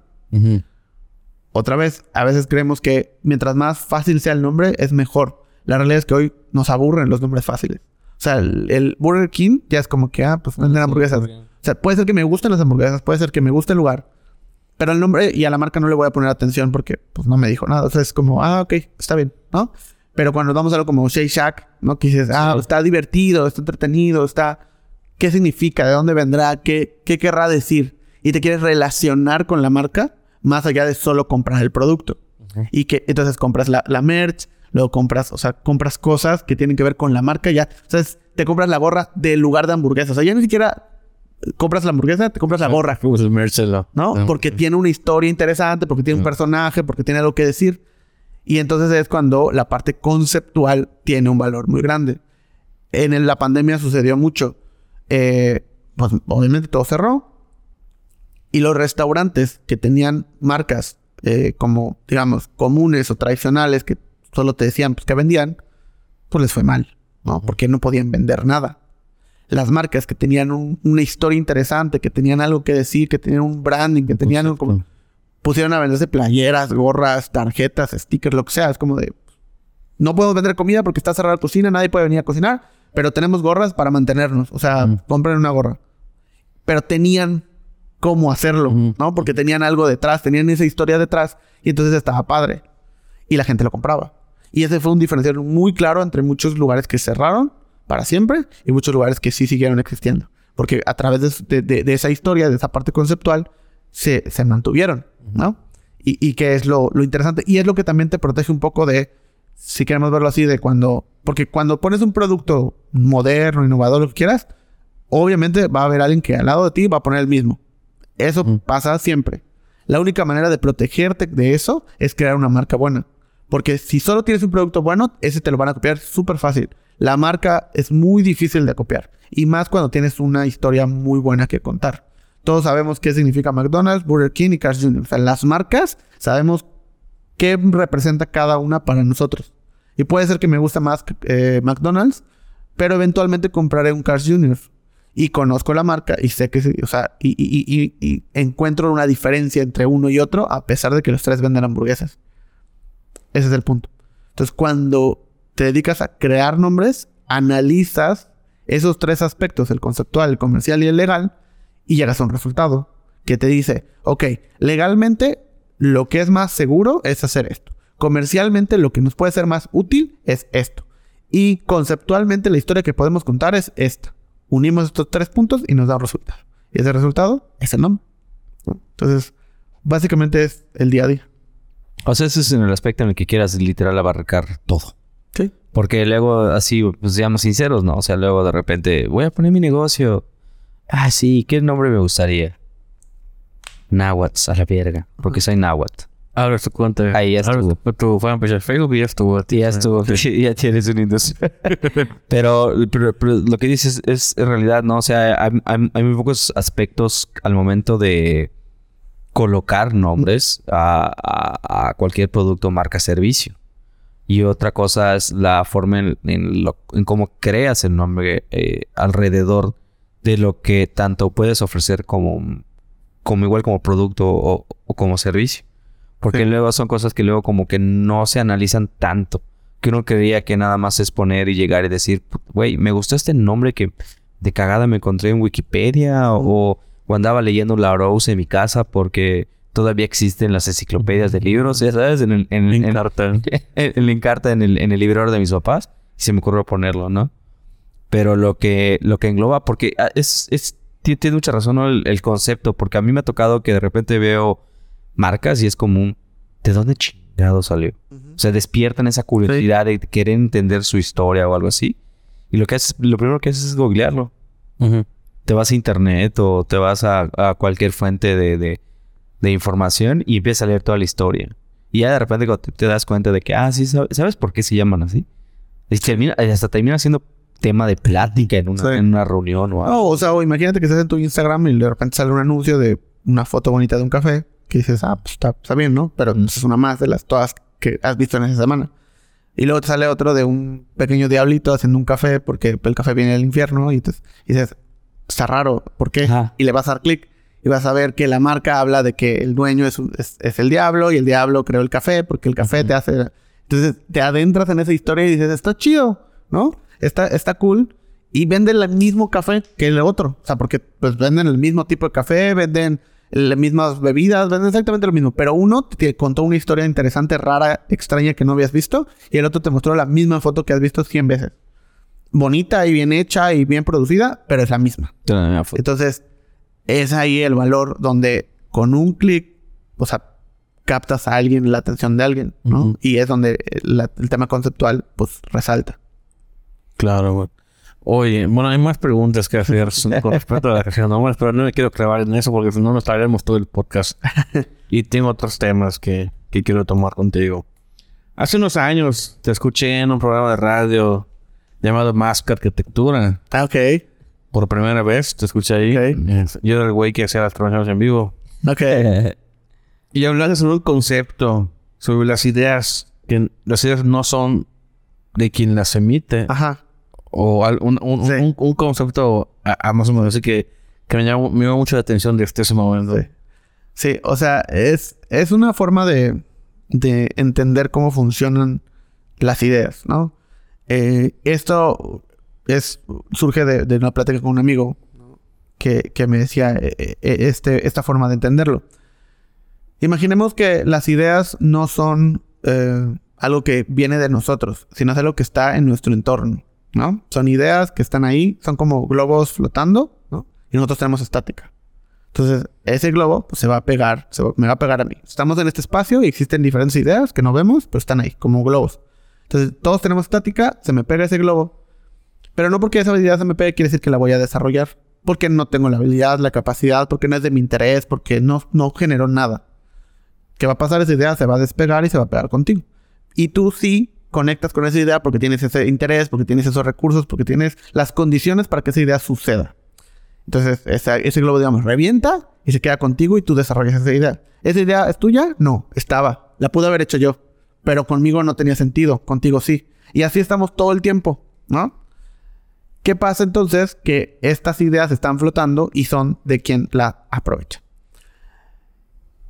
Otra vez, a veces creemos que mientras más fácil sea el nombre, es mejor. La realidad es que hoy nos aburren los nombres fáciles. O sea, el, el Burger King ya es como que, ah, pues venden hamburguesas. O sea, puede ser que me gusten las hamburguesas, puede ser que me guste el lugar. Pero el nombre y a la marca no le voy a poner atención porque pues no me dijo nada. O sea, es como, ah, ok, está bien, ¿no? Pero cuando vamos a algo como Shake Shack, ¿no? Que dices, ah, está divertido, está entretenido, está... ¿Qué significa? ¿De dónde vendrá? ¿Qué, qué querrá decir? Y te quieres relacionar con la marca más allá de solo comprar el producto. Y que entonces compras la, la merch, luego compras, o sea, compras cosas que tienen que ver con la marca ya. O sea, es- te compras la gorra del lugar de hamburguesas. O sea, ya ni siquiera compras la hamburguesa, te compras la gorra. Pues ¿no? Ah, Porque tiene una historia interesante, porque tiene un personaje, porque tiene algo que decir. Y entonces es cuando la parte conceptual tiene un valor muy grande. En la pandemia sucedió mucho. Eh, pues obviamente todo cerró. Y los restaurantes que tenían marcas eh, como, digamos, comunes o tradicionales que solo te decían pues, que vendían, pues les fue mal, ¿no? Porque no podían vender nada las marcas que tenían un- una historia interesante, que tenían algo que decir, que tenían un branding, que tenían algo como... Pusieron a venderse playeras, gorras, tarjetas, stickers, lo que sea. Es como de... No podemos vender comida porque está cerrada la cocina, nadie puede venir a cocinar, pero tenemos gorras para mantenernos. O sea, compren una gorra. Pero tenían cómo hacerlo, ¿no? Porque tenían algo detrás, tenían esa historia detrás y entonces estaba padre. Y la gente lo compraba. Y ese fue un diferencial muy claro entre muchos lugares que cerraron para siempre y muchos lugares que sí siguieron existiendo. Porque a través de, de- de- de esa historia, de esa parte conceptual, se, se mantuvieron, ¿no? Y, y que es lo, lo interesante. Y es lo que también te protege un poco de, si queremos verlo así, de cuando... Porque cuando pones un producto moderno, innovador, lo que quieras, obviamente va a haber alguien que al lado de ti va a poner el mismo. Eso pasa siempre. La única manera de protegerte de eso es crear una marca buena. Porque si solo tienes un producto bueno, ese te lo van a copiar súper fácil. La marca es muy difícil de copiar. Y más cuando tienes una historia muy buena que contar. Todos sabemos qué significa McDonald's, Burger King y Cars Jr. O sea, las marcas sabemos qué representa cada una para nosotros. Y puede ser que me gusta más eh, McDonald's, pero eventualmente compraré un Cars Jr. Y conozco la marca y sé que, o sea, y- y encuentro una diferencia entre uno y otro a pesar de que los tres venden hamburguesas. Ese es el punto. Entonces, cuando te dedicas a crear nombres, analizas esos tres aspectos, el conceptual, el comercial y el legal, y llegas a un resultado que te dice, ok, legalmente lo que es más seguro es hacer esto. Comercialmente lo que nos puede ser más útil es esto. Y conceptualmente la historia que podemos contar es esta. Unimos estos tres puntos y nos da un resultado. Y ese resultado es el nombre. Entonces, básicamente es el día a día. O sea, ese es en el aspecto en el que quieras literal abarcar todo. Sí. Porque luego, así, pues seamos sinceros, ¿no? O sea, luego de repente, voy a poner mi negocio. Ah, sí, ¿qué nombre me gustaría? Náhuatl, a la verga. Porque soy náhuatl. Abres tu cuenta. Ahí ya estuvo. Tu fanpage de Facebook y ya estuvo. Ya estuvo. ya tienes una industria. pero, pero- pero lo que dices es en realidad, ¿no? O sea, hay, hay- hay muy pocos aspectos al momento de colocar nombres a, a- a cualquier producto, marca, servicio. Y otra cosa es la forma en, en lo- en cómo creas el nombre eh, alrededor de lo que tanto puedes ofrecer como, como igual como producto o, o como servicio. Porque Sí. luego son cosas que luego como que no se analizan tanto. Que uno creía que nada más es poner y llegar y decir, güey, me gustó este nombre que de cagada me encontré en Wikipedia o, o andaba leyendo La Rose en mi casa porque todavía existen las enciclopedias de libros, ya sabes, en el, en, En en- en Encarta en el, en el libro de mis papás y se me ocurrió ponerlo, ¿no? Pero lo que, lo que engloba, porque ah, es, es, tiene mucha razón ¿no? el, el concepto, porque a mí me ha tocado que de repente veo marcas y es como un, ¿de dónde chingado salió? O sea, despiertan esa curiosidad de querer entender su historia o algo así. Y lo que haces, lo primero que haces es googlearlo. Te vas a internet o te vas a, a cualquier fuente de, de- de información y empiezas a leer toda la historia. Y ya de repente te, te das cuenta de que, ah, sí, sab- ¿sabes por qué se llaman así? Y termina, hasta termina siendo tema de plática en una, Sí. en una reunión o algo. No, o sea, o imagínate que estás en tu Instagram y de repente sale un anuncio de una foto bonita de un café que dices, ah, pues está, está bien, ¿no? Pero pues, es una más de las todas que has visto en esa semana. Y luego te sale otro de un pequeño diablito haciendo un café porque el café viene del infierno y, entonces, y dices, está raro, ¿por qué? Ajá. Y le vas a dar clic y vas a ver que la marca habla de que el dueño es, es, es el diablo y el diablo creó el café porque el café te hace... Entonces te adentras en esa historia y dices, está chido, ¿no? Está, está cool. Y venden el mismo café que el otro. O sea, porque pues venden el mismo tipo de café, venden las mismas bebidas, ven exactamente lo mismo, pero uno te contó una historia interesante, rara, extraña que no habías visto y el otro te mostró la misma foto que has visto 100 veces. Bonita y bien hecha y bien producida, pero es la misma. Entonces, es ahí el valor donde con un clic, o sea, captas a alguien, la atención de alguien, ¿no? Y es donde el tema conceptual, pues, resalta. Claro, güey. Oye, bueno, hay más preguntas que hacer con respecto a la creación de nombres, pero no me quiero clavar en eso porque si no nos traeremos todo el podcast. y tengo otros temas que, que quiero tomar contigo. Hace unos años te escuché en un programa de radio llamado Mask Arquitectura. Ah, ok. Por primera vez te escuché ahí. Yo era el güey que hacía las transmisiones en vivo. Ok. y hablaste sobre un concepto, sobre las ideas, que las ideas no son de quien las emite. Ajá o un, un, un, concepto a, más o menos así que, que me, llamó, me mucho la atención de este momento. Sí. o sea, es, es una forma de, de entender cómo funcionan las ideas, ¿no? Eh, esto es, surge de, de, una plática con un amigo que, que me decía eh, eh, este, esta forma de entenderlo. Imaginemos que las ideas no son algo que viene de nosotros, sino es algo que está en nuestro entorno. ¿No? Son ideas que están ahí, son como globos flotando, ¿no? Y nosotros tenemos estática. Entonces, ese globo pues, se va a pegar, se me va a pegar a mí. Estamos en este espacio y existen diferentes ideas que no vemos, pero están ahí, como globos. Entonces, todos tenemos estática, se me pega ese globo. Pero no porque esa habilidad se me pegue quiere decir que la voy a desarrollar. Porque no tengo la habilidad, la capacidad, porque no es de mi interés, porque no, no generó nada. ¿Qué va a pasar? Esa idea se va a despegar y se va a pegar contigo. Y tú sí conectas con esa idea porque tienes ese interés, porque tienes esos recursos, porque tienes las condiciones para que esa idea suceda. Entonces, ese globo, digamos, revienta y se queda contigo y tú desarrollas esa idea. ¿Esa idea es tuya? No, estaba. La pude haber hecho yo. Pero conmigo no tenía sentido, contigo sí. Y así estamos todo el tiempo, ¿no? ¿Qué pasa entonces? Que estas ideas están flotando y son de quien la aprovecha.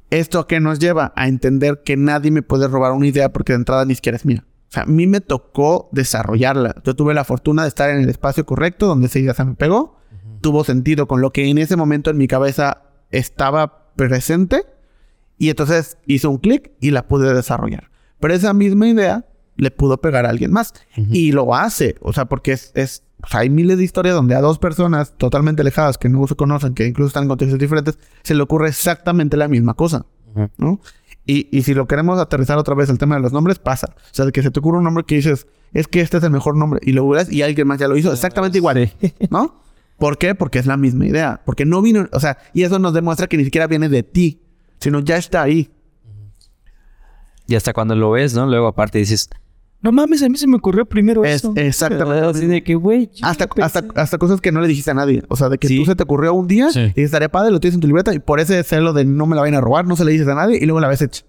¿Esto que nos lleva? A entender que nadie me puede robar una idea porque de entrada ni siquiera es mía. O sea, a mí me tocó desarrollarla. Yo tuve la fortuna de estar en el espacio correcto donde esa idea se me pegó. Tuvo sentido con lo que en ese momento en mi cabeza estaba presente. Y entonces hizo un clic y la pude desarrollar. Pero esa misma idea le pudo pegar a alguien más. Y lo hace. O sea, porque es, es hay miles de historias donde a dos personas totalmente alejadas que no se conocen, que incluso están en contextos diferentes, se le ocurre exactamente la misma cosa. ¿no? Y, si lo queremos aterrizar otra vez el tema de los nombres, pasa. O sea, de que se te ocurre un nombre que dices, es que este es el mejor nombre, y lo ves y alguien más ya lo hizo exactamente igual, ¿no? ¿Por qué? Porque es la misma idea. Porque no vino, o sea, y eso nos demuestra que ni siquiera viene de ti, sino ya está ahí. Y hasta cuando lo ves, ¿no? Luego aparte dices, no mames, a mí se me ocurrió primero es, eso. Exactamente. Así de que, güey. Hasta, hasta, cosas que no le dijiste a nadie. O sea, de que tú se te ocurrió un día y estaría padre, lo tienes en tu libreta y por ese celo de no me la vayan a robar, no se le dices a nadie y luego la ves hecha.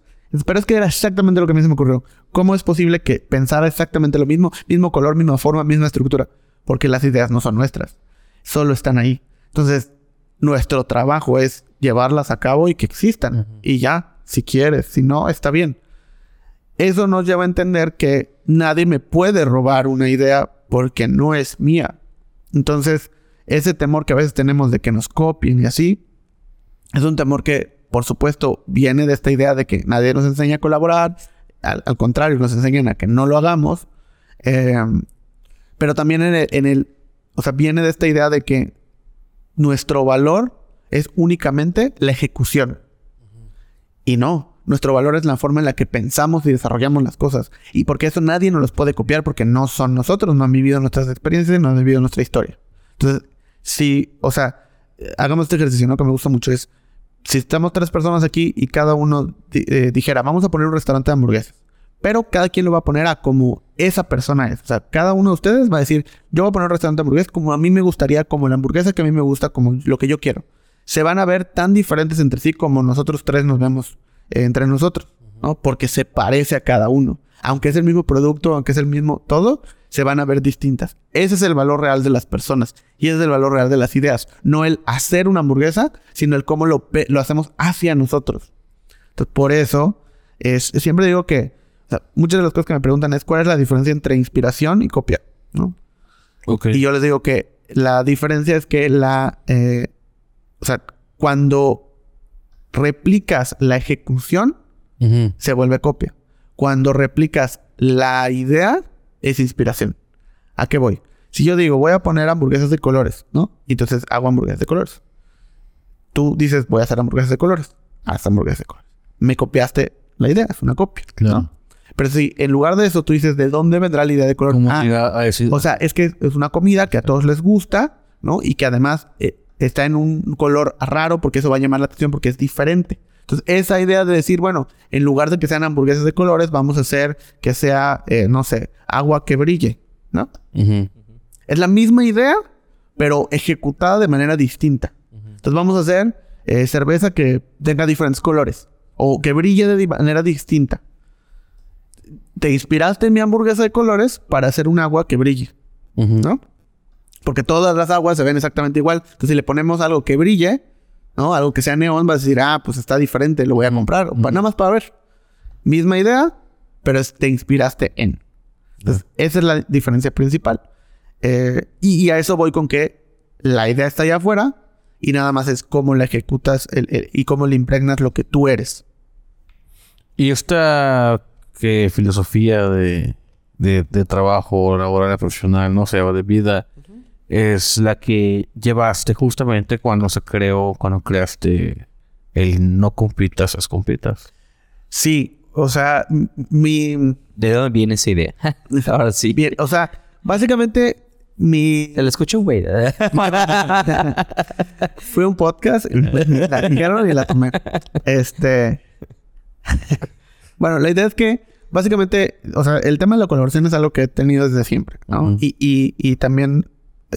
Pero es que era exactamente lo que a mí se me ocurrió. ¿Cómo es posible que pensara exactamente lo mismo? Mismo color, misma forma, misma estructura. Porque las ideas no son nuestras. Solo están ahí. Entonces, nuestro trabajo es llevarlas a cabo y que existan. Y ya, si quieres, si no, está bien. Eso nos lleva a entender que nadie me puede robar una idea porque no es mía. Entonces, ese temor que a veces tenemos de que nos copien y así, es un temor que, por supuesto, viene de esta idea de que nadie nos enseña a colaborar. Al, contrario, nos enseñan a que no lo hagamos. Em, pero también en el, en el, o sea, viene de esta idea de que nuestro valor es únicamente la ejecución. Y no, nuestro valor es la forma en la que pensamos y desarrollamos las cosas. Y porque eso nadie nos los puede copiar porque no son nosotros, no han vivido nuestras experiencias, no han vivido nuestra historia. Entonces, si, o sea, hagamos este ejercicio, ¿no? Que me gusta mucho es, si estamos tres personas aquí y cada uno eh, dijera, vamos a poner un restaurante de hamburguesas, pero cada quien lo va a poner a como esa persona es. O sea, cada uno de ustedes va a decir, yo voy a poner un restaurante de hamburguesas como a mí me gustaría, como la hamburguesa que a mí me gusta, como lo que yo quiero. Se van a ver tan diferentes entre sí como nosotros tres nos vemos entre nosotros, ¿no? Porque se parece a cada uno. Aunque es el mismo producto, aunque es el mismo todo, se van a ver distintas. Ese es el valor real de las personas y ese es el valor real de las ideas. No el hacer una hamburguesa, sino el cómo lo, lo hacemos hacia nosotros. Entonces, por eso, es, siempre digo que muchas de las cosas que me preguntan es cuál es la diferencia entre inspiración y copia, ¿no? Y yo les digo que la diferencia es que la, eh, o sea, cuando replicas la ejecución, se vuelve copia. Cuando replicas la idea, es inspiración. ¿A qué voy? Si yo digo, voy a poner hamburguesas de colores, ¿no? Entonces hago hamburguesas de colores. Tú dices, voy a hacer hamburguesas de colores. Haz hamburguesas de colores. Me copiaste la idea, es una copia. Claro. Pero si en lugar de eso tú dices, ¿de dónde vendrá la idea de color? Ah, o sea, es que es una comida que a todos les gusta, ¿no? Y que además eh, está en un color raro porque eso va a llamar la atención porque es diferente. Entonces, esa idea de decir, bueno, en lugar de que sean hamburguesas de colores, vamos a hacer que sea, eh, no sé, agua que brille, ¿no? Es la misma idea, pero ejecutada de manera distinta. Entonces, vamos a hacer eh, cerveza que tenga diferentes colores o que brille de manera distinta te inspiraste en mi hamburguesa de colores para hacer un agua que brille, ¿no? Porque todas las aguas se ven exactamente igual. Entonces, si le ponemos algo que brille, ¿no? Algo que sea neón, vas a decir, ah, pues está diferente, lo voy a comprar. nada más para ver. Misma idea, pero te inspiraste en. Entonces, esa es la diferencia principal. Eh, y, a eso voy con que la idea está allá afuera y nada más es cómo la ejecutas y cómo le impregnas lo que tú eres. Y esta qué filosofía de, de, trabajo laboral profesional, no sé, de vida, es la que llevaste justamente cuando se creó, cuando creaste el no compitas, es compitas. Sí, o sea, mi... ¿De dónde viene esa idea? Ahora sí. Bien, o sea, básicamente mi... Se lo escucho, güey. Fue un podcast, la dijeron y la tomé. Este... bueno, la idea es que básicamente, o sea, el tema de la colaboración es algo que he tenido desde siempre, ¿no? y, y, y, también,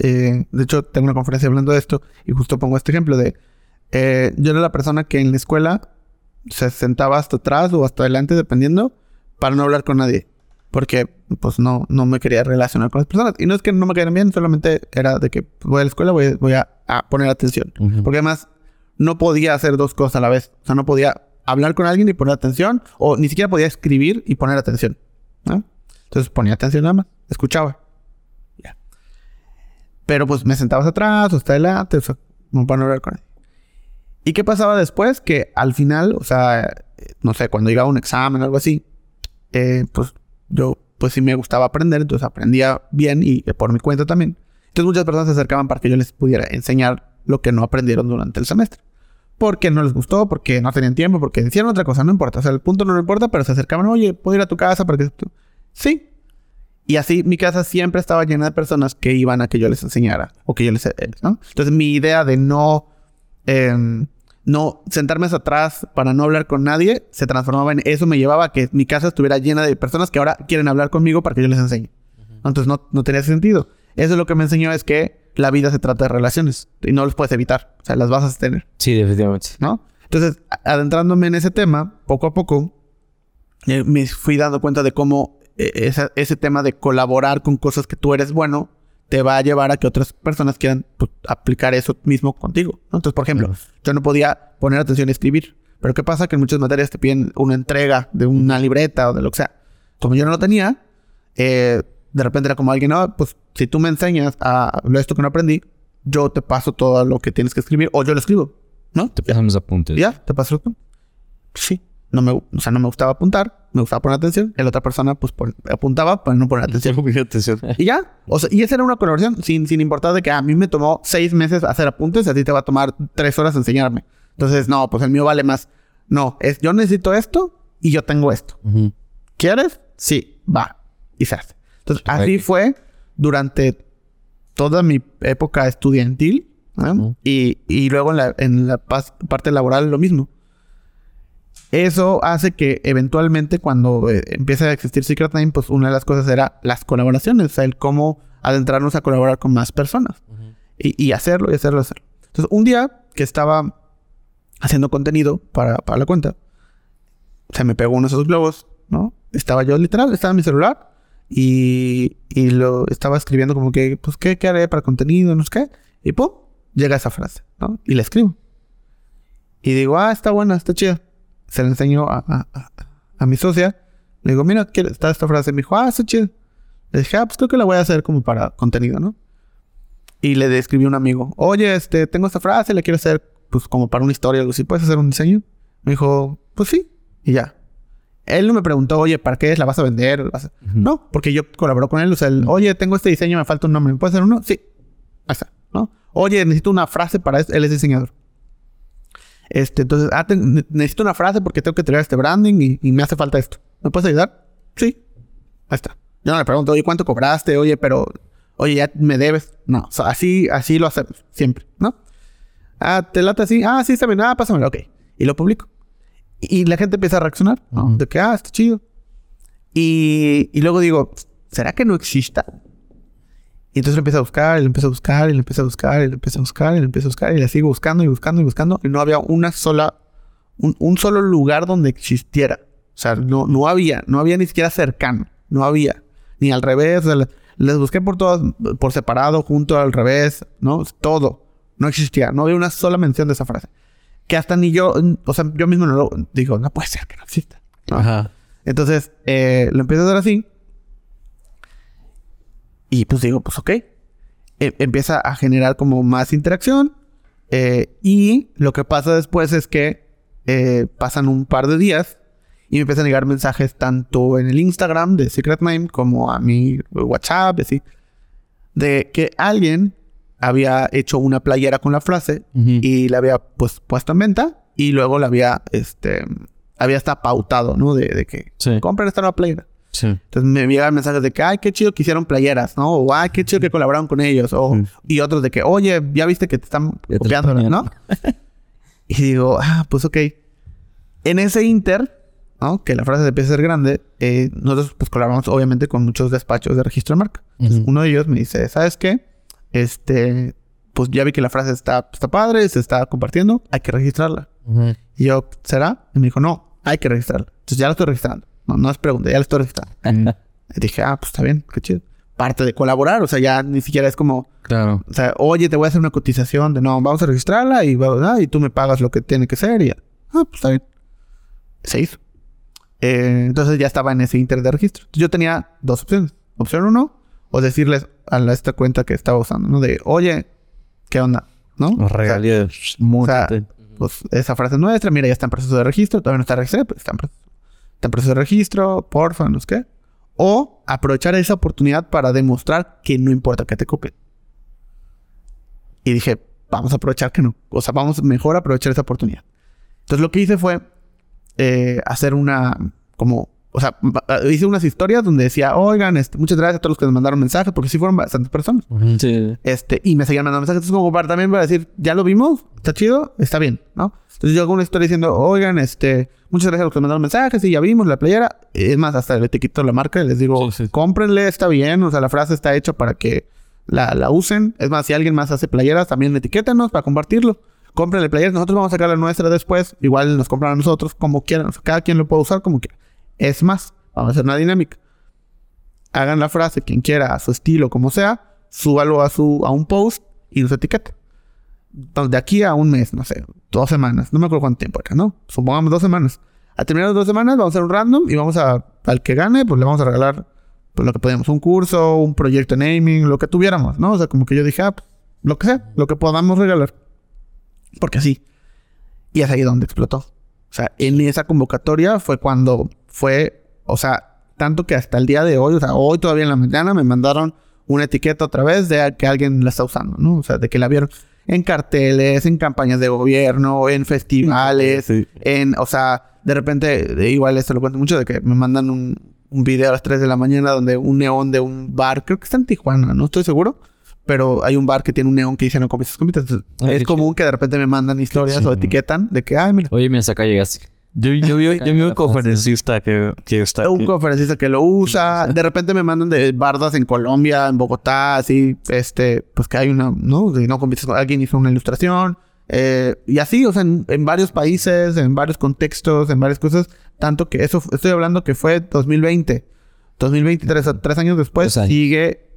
eh, de hecho, tengo una conferencia hablando de esto y justo pongo este ejemplo de, eh, yo era la persona que en la escuela se sentaba hasta atrás o hasta adelante, dependiendo, para no hablar con nadie. Porque, pues, no, no me quería relacionar con las personas. Y no es que no me quedaran bien, solamente era de que voy a la escuela, voy, voy a, poner atención. Porque además, no podía hacer dos cosas a la vez. O sea, no podía hablar con alguien y poner atención, o ni siquiera podía escribir y poner atención. Entonces ponía atención nada más, escuchaba. Pero pues me sentabas atrás o hasta adelante, o sea, no para hablar con nadie. ¿Y qué pasaba después? Que al final, o sea, no sé, cuando iba a un examen o algo así, eh, pues yo, pues sí me gustaba aprender, entonces aprendía bien y por mi cuenta también. Entonces muchas personas se acercaban para que yo les pudiera enseñar lo que no aprendieron durante el semestre porque no les gustó, porque no tenían tiempo, porque decían otra cosa, no importa. O sea, el punto no importa, pero se acercaban, oye, ¿puedo ir a tu casa para que... Sí. Y así mi casa siempre estaba llena de personas que iban a que yo les enseñara o que yo les... ¿no? Entonces mi idea de no... Em, no sentarme hacia atrás para no hablar con nadie se transformaba en eso me llevaba a que mi casa estuviera llena de personas que ahora quieren hablar conmigo para que yo les enseñe. Entonces no, no tenía sentido. Eso es lo que me enseñó es que la vida se trata de relaciones y no los puedes evitar. O sea, las vas a tener. Sí, definitivamente. ¿No? Entonces, adentrándome en ese tema, poco a poco, eh, me fui dando cuenta de cómo eh, ese tema de colaborar con cosas que tú eres bueno te va a llevar a que otras personas quieran pues, aplicar eso mismo contigo. Entonces, por ejemplo, yo no podía poner atención y escribir. Pero ¿qué pasa? Que en muchas materias te piden una entrega de una libreta o de lo que sea. Como yo no lo tenía, eh, de repente era como alguien, no, pues si tú me enseñas a esto que no aprendí, yo te paso todo lo que tienes que escribir o yo lo escribo, ¿no? Te pasan los apuntes. Ya, te paso los Sí. No me, o sea, no me gustaba apuntar, me gustaba poner atención. La otra persona, pues, apuntaba para no poner atención. atención. y ya. O sea, y esa era una colaboración sin, sin importar de que a mí me tomó seis meses hacer apuntes, a ti te va a tomar tres horas enseñarme. Entonces, no, pues el mío vale más. No, es yo necesito esto y yo tengo esto. ¿Quieres? Sí, va. Y se hace. Entonces, así fue durante toda mi época estudiantil. y, y, luego en la, en la parte laboral lo mismo. Eso hace que eventualmente cuando eh, empiece a existir Secret Name, pues una de las cosas era las colaboraciones, o sea, el cómo adentrarnos a colaborar con más personas. Y, y, hacerlo, y hacerlo, y hacerlo. Entonces, un día que estaba haciendo contenido para, para la cuenta, se me pegó uno de esos globos, ¿no? Estaba yo literal, estaba en mi celular y, y lo estaba escribiendo como que, pues, ¿qué, ¿qué, haré para contenido? No sé qué. Y pum, llega esa frase, ¿no? Y la escribo. Y digo, ah, está buena, está chida. Se la enseño a, a, a, mi socia. Le digo, mira, está esta frase. Me dijo, ah, está chida. Le dije, ah, pues creo que la voy a hacer como para contenido, ¿no? Y le escribí a un amigo, oye, este, tengo esta frase, la quiero hacer pues como para una historia o algo así, ¿puedes hacer un diseño? Me dijo, pues sí, y ya. Él no me preguntó, oye, ¿para qué es? ¿La vas a vender? No, porque yo colaboro con él. O sea, oye, tengo este diseño, me falta un nombre, ¿me puedes hacer uno? Sí. Ahí está, ¿no? Oye, necesito una frase para esto. Él es diseñador. Este, entonces, ah, necesito una frase porque tengo que tener este branding y, me hace falta esto. ¿Me puedes ayudar? Sí. Ahí está. Yo no le pregunto, oye, ¿cuánto cobraste? Oye, pero, oye, ya me debes. No, o sea, así, así lo hacemos, siempre, ¿no? Ah, ¿te late así? Ah, sí, está bien. Ah, pásamelo, ok. Y lo publico. Y la gente empieza a reaccionar, ¿no? De que, ah, está chido. Y, y luego digo, ¿será que no exista? Y entonces lo empieza a buscar, y lo empieza a buscar, y lo empieza a buscar, y lo empieza a buscar, y lo empieza a buscar, y le sigo buscando y buscando y buscando. Y no había una sola, un, solo lugar donde existiera. O sea, no, no había, no había ni siquiera cercano. No había. Ni al revés. O les busqué por todas, por separado, junto, al revés, ¿no? Todo. No existía. No había una sola mención de esa frase que hasta ni yo, o sea, yo mismo no lo digo, no puede ser que no exista. Ajá. Entonces, eh, lo empiezo a hacer así. Y pues digo, pues ok. E, empieza a generar como más interacción. Eh, y lo que pasa después es que eh, pasan un par de días y me empiezan a llegar mensajes tanto en el Instagram de Secret Name como a mi WhatsApp, así, de que alguien había hecho una playera con la frase y la había pues puesto en venta y luego la había, este, había hasta pautado, ¿no? De, que compren esta nueva playera. Entonces me llegaban mensajes de que, ay, qué chido que hicieron playeras, ¿no? O, ay, qué chido que colaboraron con ellos. O, y otros de que, oye, ya viste que te están copiando, ¿no? y digo, ah, pues ok. En ese inter, ¿no? Que la frase empieza a ser grande, eh, nosotros pues colaboramos obviamente con muchos despachos de registro de marca. uno de ellos me dice, ¿sabes qué? este, pues ya vi que la frase está, está padre, se está compartiendo, hay que registrarla. Y yo, ¿será? Y me dijo, no, hay que registrarla. Entonces ya la estoy registrando. No, no es pregunta, ya la estoy registrando. y dije, ah, pues está bien, qué chido. Parte de colaborar, o sea, ya ni siquiera es como, claro. O sea, oye, te voy a hacer una cotización de no, vamos a registrarla y, y tú me pagas lo que tiene que ser y ya. Ah, pues está bien. Se hizo. Eh, entonces ya estaba en ese inter de registro. Yo tenía dos opciones. Opción uno, o decirles a esta cuenta que estaba usando, ¿no? De, oye, ¿qué onda? ¿No? Regalías. O sea, pues esa frase es nuestra, mira, ya está en proceso de registro, todavía no está registrado, pero está en, proceso, en proceso de registro, porfa, no sé qué. O aprovechar esa oportunidad para demostrar que no importa que te copien. Y dije, vamos a aprovechar que no. O sea, vamos mejor a aprovechar esa oportunidad. Entonces lo que hice fue eh, hacer una como o sea, hice unas historias donde decía, oigan, este, muchas gracias a todos los que nos mandaron mensajes, porque sí fueron bastantes personas. Sí. Este, y me seguían mandando mensajes. Entonces, como para también para decir, ya lo vimos, está chido, está bien, ¿no? Entonces yo hago una historia diciendo, oigan, este, muchas gracias a los que nos mandaron mensajes, y ya vimos la playera. Es más, hasta le etiqueto la marca y les digo, cómprenle, está bien. O sea, la frase está hecha para que la, la usen. Es más, si alguien más hace playeras, también etiquétanos para compartirlo cómprenle playeras. Nosotros vamos a sacar la nuestra después. Igual nos compran a nosotros como quieran. O sea, cada quien lo puede usar como quiera. Es más, vamos a hacer una dinámica. Hagan la frase, quien quiera, a su estilo, como sea, súbalo a, su, a un post y nos etiquete. De aquí a un mes, no sé, dos semanas, no me acuerdo cuánto tiempo era, ¿no? Supongamos dos semanas. A terminar las dos semanas vamos a hacer un random y vamos a, al que gane, pues le vamos a regalar pues, lo que podíamos, un curso, un proyecto naming, lo que tuviéramos, ¿no? O sea, como que yo dije, ah, pues, lo que sea, lo que podamos regalar. Porque así. Y es ahí donde explotó. O sea, en esa convocatoria fue cuando fue, o sea, tanto que hasta el día de hoy, o sea, hoy todavía en la mañana me mandaron una etiqueta otra vez de que alguien la está usando, ¿no? O sea, de que la vieron en carteles, en campañas de gobierno, en festivales, en, o sea, de repente, igual esto lo cuento mucho, de que me mandan un, un video a las 3 de la mañana donde un neón de un bar, creo que está en Tijuana, no estoy seguro, pero hay un bar que tiene un neón que dice no comienzas comitas. Ah, es común que de repente me mandan historias o etiquetan de que, ay, mira. Oye, mira, hasta acá llegaste. Yo, yo, vi, yo vi un conferencista que, que está... Un conferencista que lo usa. De repente me mandan de bardas en Colombia, en Bogotá, así, este, pues que hay una, ¿no? De no alguien hizo una ilustración. Eh, y así, o sea, en, varios países, en varios contextos, en varias cosas. Tanto que eso, estoy hablando que fue 2020. 2023, tres años después, sigue,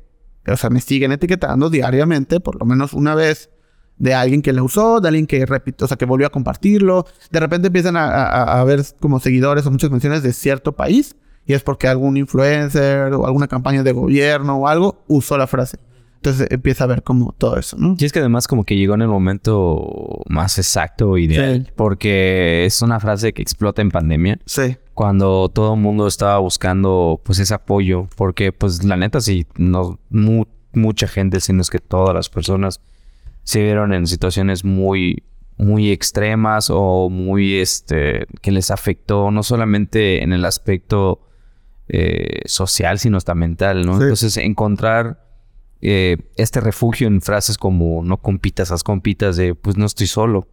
o sea, me siguen etiquetando diariamente, por lo menos una vez de alguien que lo usó, de alguien que repitió, o sea, que volvió a compartirlo. De repente empiezan a, ver como seguidores o muchas menciones de cierto país y es porque algún influencer o alguna campaña de gobierno o algo usó la frase. Entonces empieza a ver como todo eso, ¿no? Y es que además como que llegó en el momento más exacto ideal. Sí. Porque es una frase que explota en pandemia. Sí. Cuando todo el mundo estaba buscando pues ese apoyo. Porque pues la neta sí, no, mu- mucha gente, sino es que todas las personas se vieron en situaciones muy, muy extremas o muy, este, que les afectó no solamente en el aspecto eh, social, sino hasta mental, ¿no? Sí. Entonces, encontrar eh, este refugio en frases como no compitas, haz compitas de pues no estoy solo.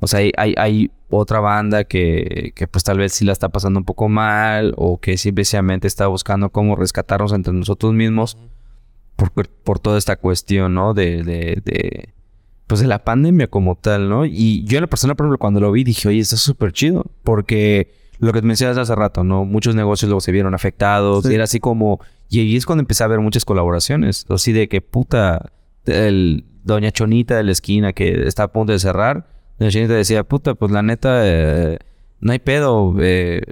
O sea, hay, hay, hay otra banda que, que pues tal vez sí la está pasando un poco mal o que simplemente está buscando cómo rescatarnos entre nosotros mismos por, por toda esta cuestión, ¿no? De, de, de, pues de la pandemia como tal, ¿no? Y yo en la persona, por ejemplo, cuando lo vi dije, oye, está súper chido porque lo que te mencionas hace rato, ¿no? Muchos negocios luego se vieron afectados Sí. y era así como... Y ahí es cuando empecé a ver muchas colaboraciones. Así de que puta, el Doña Chonita de la esquina que está a punto de cerrar. Doña Chonita decía, puta, pues la neta, eh, no hay pedo. eh,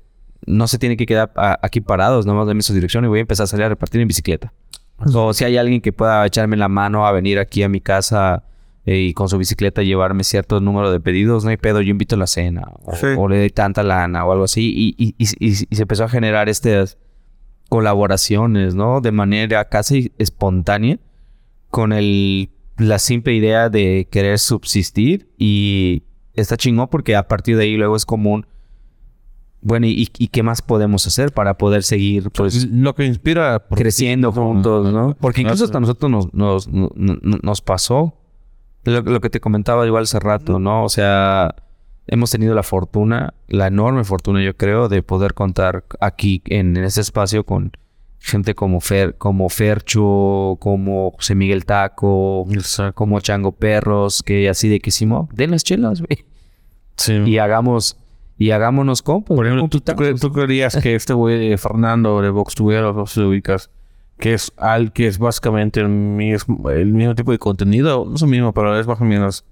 no se tiene que quedar aquí parados, nomás dame su dirección y voy a empezar a salir a repartir en bicicleta. O si hay alguien que pueda echarme la mano a venir aquí a mi casa eh, y con su bicicleta llevarme cierto número de pedidos, no hay pedo, yo invito a la cena. O, Sí. o le doy tanta lana o algo así. Y, y- y- y- se empezó a generar estas colaboraciones, ¿no? De manera casi espontánea con el, la simple idea de querer subsistir y está chingón porque a partir de ahí luego es común. Bueno, ¿y, y qué más podemos hacer para poder seguir pues lo que inspira creciendo juntos, ¿no? Porque incluso hasta nosotros nos, nos, no- no- nos pasó lo, lo que te comentaba igual hace rato, ¿no? O sea, hemos tenido la fortuna, la enorme fortuna, yo creo, de poder contar aquí en, en este espacio con gente como Fer, como Fercho, como José Miguel Taco, como Chango Perros, que así de que hicimos, den las chelas, güey. Sí. Y hagamos, y hagámonos compas. Por ejemplo, ¿tú, tú, cre- tú creerías que este güey de Fernando de Vox Tubero, no sé si lo ubicas, que es al que es básicamente el mismo, el mismo tipo de contenido, no es lo mismo, pero es más o menos.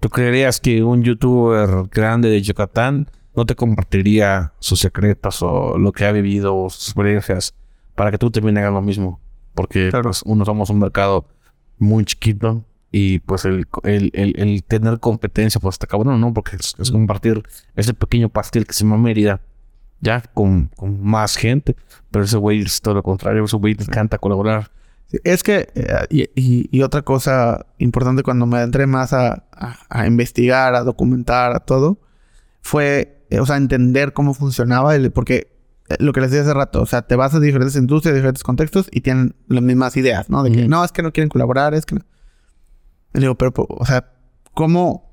¿Tú creerías que un youtuber grande de Yucatán no te compartiría sus secretos o lo que ha vivido o sus experiencias para que tú también hagas lo mismo? Porque pues, uno somos un mercado muy chiquito y pues el, el, el, el tener competencia pues está cabrón, ¿no? Porque es, es compartir ese pequeño pastel que se llama Mérida ya con, con más gente. Pero ese güey es todo lo contrario, ese güey le encanta colaborar. Es que, eh, y, y- y otra cosa importante cuando me adentré más a, a- a investigar, a documentar, a todo, fue, eh, o sea, entender cómo funcionaba, el, porque eh, lo que les decía hace rato, o sea, te vas a diferentes industrias, diferentes contextos y tienen las mismas ideas, ¿no? De que no, es que no quieren colaborar, es que no. Y digo, pero, o sea, ¿cómo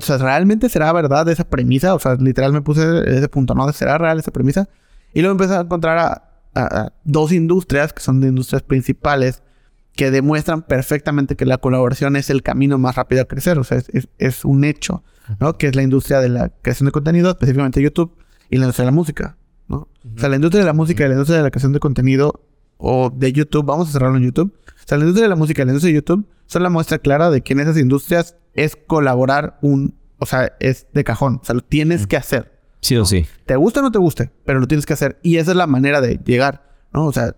sea, ¿realmente será verdad esa premisa? O sea, literal me puse ese punto, ¿no? ¿Será real esa premisa? Y luego empecé a encontrar a, a- a dos industrias, que son de industrias principales, que demuestran perfectamente que la colaboración es el camino más rápido a crecer. O sea, es, es- es un hecho, ¿no? Que es la industria de la creación de contenido, específicamente YouTube, y la industria de la música, ¿no? O sea, la industria de la música y la industria de la creación de contenido o de YouTube, vamos a cerrarlo en YouTube. O sea, la industria de la música y la industria de YouTube son la muestra clara de que en esas industrias es colaborar un... O sea, es de cajón. O sea, lo tienes que hacer. Sí o sí. Te guste o no te guste, pero lo tienes que hacer. Y esa es la manera de llegar, ¿no? O sea,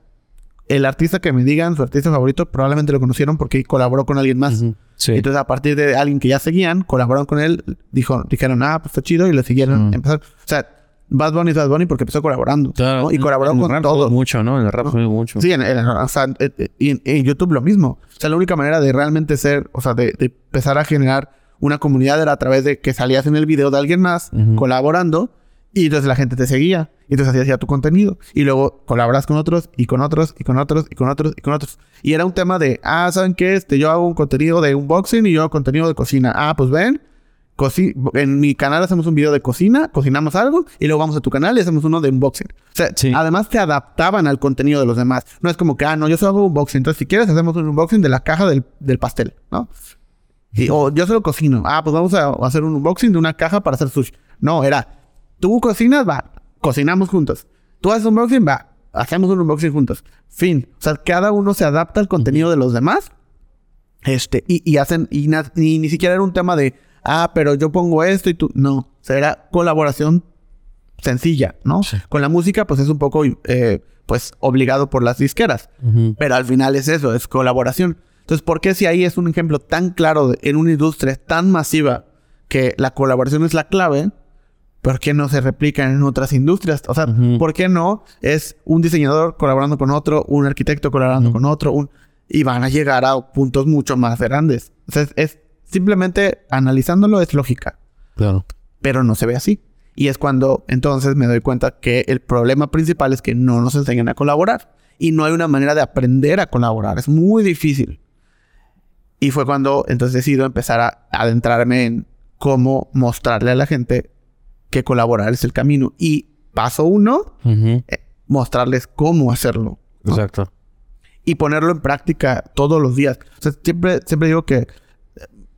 el artista que me digan, su artista favorito, probablemente lo conocieron porque colaboró con alguien más. Sí. Entonces, a partir de alguien que ya seguían, colaboraron con él, dijo, dijeron, ah, pues está chido, y lo siguieron. Mm. Empezaron. O sea, Bad Bunny es Bad Bunny porque empezó colaborando. ¿no? Y colaboró En el con rap todos. Mucho, ¿no? En el rap fue mucho. Sí, en, en- o sea, en, en- en- en YouTube lo mismo. O sea, la única manera de realmente ser, o sea, de, de empezar a generar una comunidad era a través de que salías en el video de alguien más Ujú. colaborando y entonces la gente te seguía y entonces hacías ya tu contenido y luego colaboras con otros y con otros y con otros y con otros y con otros. Y era un tema de, ah, ¿saben qué? Este, yo hago un contenido de unboxing y yo hago contenido de cocina. Ah, pues ven. Coci- en mi canal hacemos un video de cocina, cocinamos algo y luego vamos a tu canal y hacemos uno de unboxing. O sea, Sí. además te adaptaban al contenido de los demás. No es como que, ah, no, yo solo hago unboxing. Entonces, si quieres, hacemos un unboxing de la caja del, del pastel, ¿no? Y, o yo solo cocino. Ah, pues vamos a hacer un unboxing de una caja para hacer sushi. No, era, tú cocinas, va, cocinamos juntos. Tú haces unboxing, va, hacemos un unboxing juntos. Fin. O sea, cada uno se adapta al contenido de los demás. Este, y, y hacen, y, y ni siquiera era un tema de, ah, pero yo pongo esto y tú. No. Era colaboración sencilla, ¿no? Con la música, pues es un poco, eh, pues obligado por las disqueras. Pero al final es eso, es colaboración. Entonces, ¿por qué si ahí es un ejemplo tan claro de- en una industria tan masiva que la colaboración es la clave? ¿Por qué no se replican en otras industrias? O sea. ¿por qué no es un diseñador colaborando con otro, un arquitecto colaborando con otro, un... y van a llegar a puntos mucho más grandes? O sea, es, es simplemente analizándolo es lógica, Claro. pero no se ve así. Y es cuando entonces me doy cuenta que el problema principal es que no nos enseñan a colaborar y no hay una manera de aprender a colaborar. Es muy difícil. Y fue cuando entonces decido empezar a adentrarme en cómo mostrarle a la gente que colaborar es el camino. Y paso uno, eh, mostrarles cómo hacerlo. ¿no? Exacto. Y ponerlo en práctica todos los días. O sea, siempre, siempre digo que,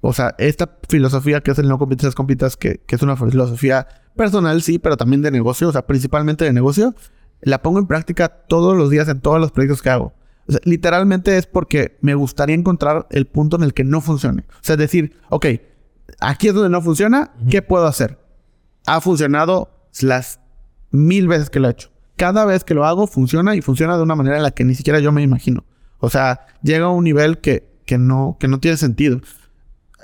o sea, esta filosofía que es el no compitas, compitas, que, que es una filosofía personal, sí, pero también de negocio, o sea, principalmente de negocio, la pongo en práctica todos los días en todos los proyectos que hago. O sea, literalmente es porque me gustaría encontrar el punto en el que no funcione. O sea, decir, ok, aquí es donde no funciona, ¿qué puedo hacer? Ha funcionado las mil veces que lo he hecho. Cada vez que lo hago funciona y funciona de una manera en la que ni siquiera yo me imagino. O sea, llega a un nivel que, que, no, que no tiene sentido.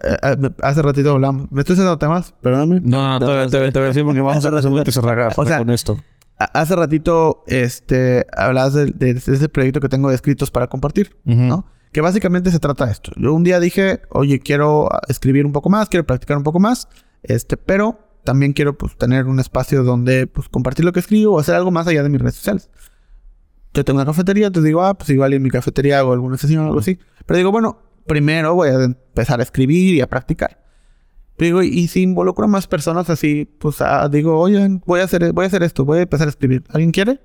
Eh, eh, hace ratito hablamos. Me estoy haciendo temas, perdóname. No, no, te voy- te a decir porque vamos a resumir que se raga O sea, con esto. A- Hace ratito, este, hablabas de, de- de ese proyecto que tengo de escritos para compartir, Ujú. ¿no? Que básicamente se trata de esto. Yo un día dije, oye, quiero escribir un poco más, quiero practicar un poco más, este, pero también quiero, pues, tener un espacio donde, pues, compartir lo que escribo o hacer algo más allá de mis redes sociales. Yo tengo una cafetería, te digo, ah, pues igual en mi cafetería hago alguna sesión o algo así. Pero digo, bueno, primero voy a empezar a escribir y a practicar. Digo, y si involucro a más personas así, pues ah, digo, oye, voy a hacer, voy a hacer esto, voy a empezar a escribir. ¿Alguien quiere?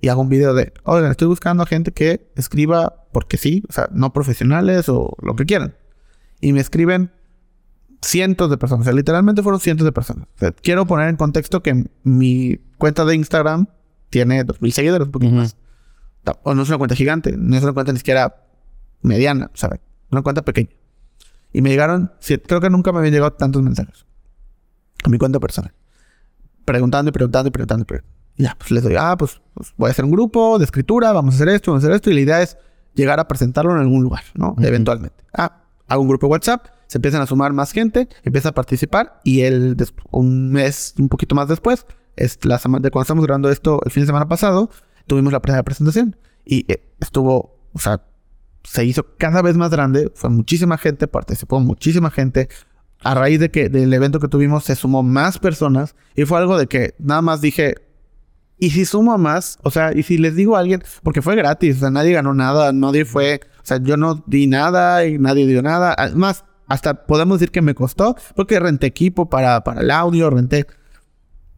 Y hago un video de, oigan, estoy buscando a gente que escriba porque sí, o sea, no profesionales o lo que quieran. Y me escriben cientos de personas, o sea, literalmente fueron cientos de personas. O sea, quiero poner en contexto que mi cuenta de Instagram tiene 2.000 seguidores, un poquito más. O no es una cuenta gigante, no es una cuenta ni siquiera mediana, ¿sabes? Una cuenta pequeña. Y me llegaron, sí, creo que nunca me habían llegado tantos mensajes a mi cuenta personal. Preguntando y preguntando y preguntando. y preguntando. Ya, pues les doy, ah, pues, pues voy a hacer un grupo de escritura, vamos a hacer esto, vamos a hacer esto. Y la idea es llegar a presentarlo en algún lugar, ¿no? Eventualmente. Ah, hago un grupo de WhatsApp, se empiezan a sumar más gente, empieza a participar y des- un mes, un poquito más después, es la semana de cuando estamos grabando esto el fin de semana pasado, tuvimos la primera presentación y eh, estuvo, o sea, se hizo cada vez más grande, fue muchísima gente, participó muchísima gente. A raíz de que del evento que tuvimos se sumó más personas y fue algo de que nada más dije, ¿y si sumo más? O sea, ¿y si les digo a alguien? Porque fue gratis, o sea, nadie ganó nada, nadie fue, o sea, yo no di nada y nadie dio nada. Además, hasta podemos decir que me costó porque renté equipo para, para el audio, renté,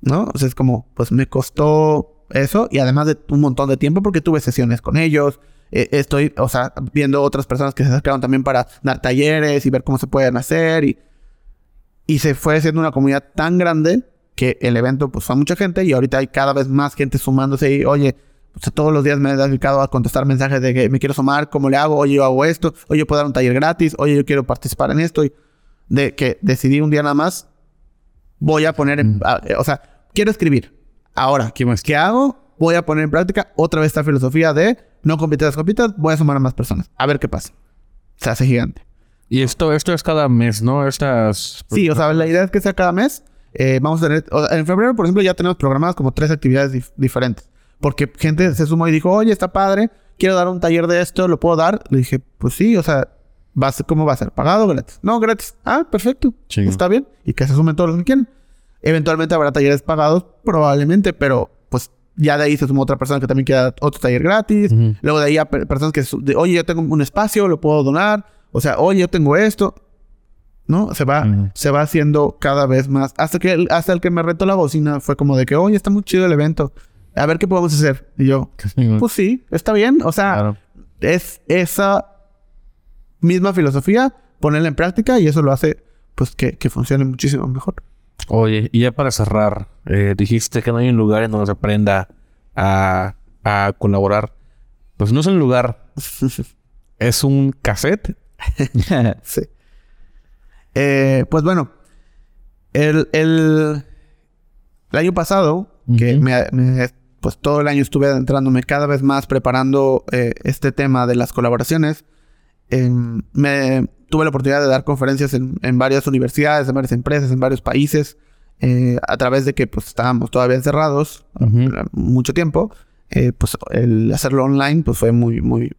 ¿no? O sea, es como, pues me costó eso y además de un montón de tiempo porque tuve sesiones con ellos. Eh, estoy, o sea, viendo otras personas que se acercaron también para dar talleres y ver cómo se pueden hacer y, y se fue haciendo una comunidad tan grande que el evento pues fue a mucha gente y ahorita hay cada vez más gente sumándose y oye, pues, todos los días me he dedicado a contestar mensajes de que me quiero sumar, ¿cómo le hago? Oye, yo hago esto, oye, yo puedo dar un taller gratis, oye, yo quiero participar en esto y de que decidí un día nada más voy a poner en, a- o sea, quiero escribir. Ahora, ¿Qué más? ¿qué hago? Voy a poner en práctica otra vez esta filosofía de no compitas, compitas, voy a sumar a más personas. A ver qué pasa. Se hace gigante. Y esto, esto es cada mes, ¿no? Estas. Sí, o sea, la idea es que sea cada mes. eh, vamos a tener, o sea, en febrero, por ejemplo, ya tenemos programadas como tres actividades dif- diferentes. Porque gente se sumó y dijo, oye, está padre, quiero dar un taller de esto, ¿lo puedo dar? Le dije, pues sí, o sea, va a ser, ¿cómo va a ser? ¿Pagado o gratis? No, gratis. Ah, perfecto. Chingón. Está bien. Y que se sumen todos los que quieran. Eventualmente habrá talleres pagados, probablemente, pero ya de ahí se sumó otra persona que también quiera otro taller gratis. Ujú. Luego de ahí a per- personas que, de, oye, yo tengo un espacio, lo puedo donar. O sea, oye, yo tengo esto. ¿No? Se va, Ujú. se va haciendo cada vez más. Hasta que el, hasta el que me retó la bocina fue como de que, oye, está muy chido el evento. A ver qué podemos hacer. Y yo, pues sí, está bien. O sea, Claro. es esa misma filosofía, ponerla en práctica y eso lo hace, pues, que, que funcione muchísimo mejor. Oye, y ya para cerrar, eh, dijiste que no hay un lugar en donde se aprenda a, a colaborar. Pues no es un lugar, es un cassette. Sí. Eh, pues bueno, el, el, el año pasado, que me pues todo el año estuve adentrándome cada vez más preparando eh, este tema de las colaboraciones. Em, me tuve la oportunidad de dar conferencias en, varias universidades, en varias empresas, en varios países, eh, a través de que pues estábamos todavía encerrados mucho tiempo. Eh, pues el hacerlo online pues fue muy, muy,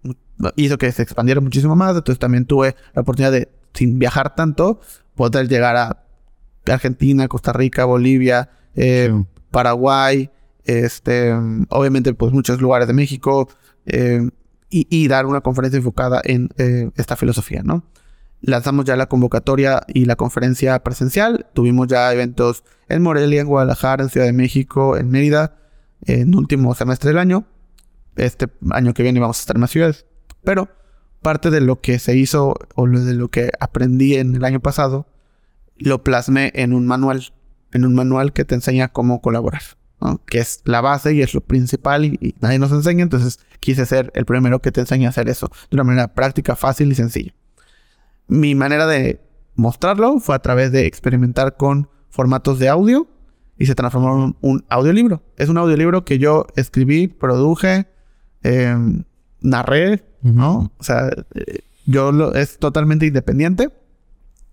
hizo que se expandiera muchísimo más. Entonces también tuve la oportunidad de, sin viajar tanto, poder llegar a Argentina, Costa Rica, Bolivia, eh, Paraguay, este, obviamente pues muchos lugares de México eh, y, dar una conferencia enfocada en esta filosofía, ¿no? Lanzamos ya la convocatoria y la conferencia presencial. Tuvimos ya eventos en Morelia, en Guadalajara, en Ciudad de México, en Mérida en último semestre del año. Este año que viene vamos a estar en más ciudades. Pero parte de lo que se hizo o de lo que aprendí en el año pasado, lo plasmé en un manual. En un manual que te enseña cómo colaborar. Que es la base y es lo principal y, nadie nos enseña. Entonces quise ser el primero que te enseñe a hacer eso de una manera práctica, fácil y sencilla. Mi manera de mostrarlo fue a través de experimentar con formatos de audio y se transformó en un audiolibro. Es un audiolibro que yo escribí, produje, em, narré, ¿no? O sea, eh, yo lo, es totalmente independiente.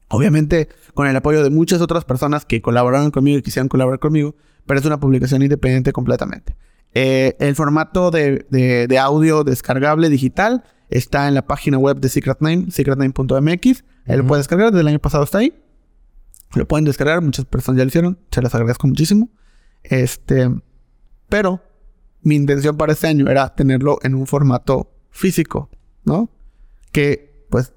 Obviamente con el apoyo de muchas otras personas que colaboraron conmigo y quisieran colaborar conmigo, pero es una publicación independiente completamente. Eh, el formato de, de, audio descargable digital está en la página web de Secret Name, secretname.mx. Él lo puede descargar, desde el año pasado está ahí. Lo pueden descargar, muchas personas ya lo hicieron, se les agradezco muchísimo. Este, pero mi intención para este año era tenerlo en un formato físico, ¿no? Que pues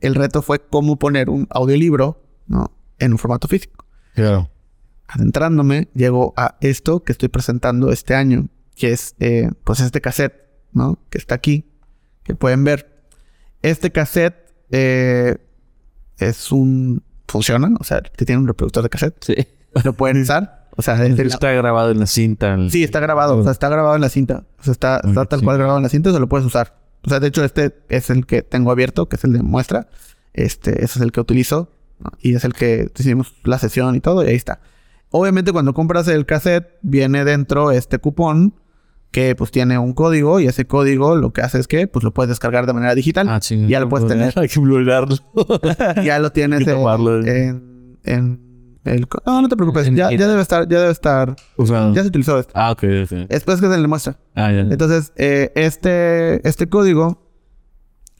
el reto fue cómo poner un audiolibro, ¿no? En un formato físico. Claro. Adentrándome, llego a esto que estoy presentando este año, que es eh, pues este cassette, ¿no? Que está aquí, que pueden ver. Este cassette eh, es un funcionan, o sea, que tienen un reproductor de cassette. Sí. Lo pueden usar. O sea, está grabado en la cinta. Sí, está grabado. O sea, está grabado en la cinta. O sea, está, tal cual grabado en la cinta, se lo puedes usar. O sea, de hecho, este es el que tengo abierto, que es el de muestra. Este, ese es el que utilizo. Y es el que hicimos la sesión y todo, y ahí está. Obviamente, cuando compras el cassette, viene dentro este cupón que pues tiene un código y ese código lo que hace es que pues lo puedes descargar de manera digital. Ah, Ya lo puedes tener. Hay que blurarlo. ya lo tienes en, en, el... No, no te preocupes. Ya, ya, debe estar... Ya debe estar... Ya se utilizó esto. Ah, ok. Después que se le muestra. Ah, ya. Entonces, eh, este, este código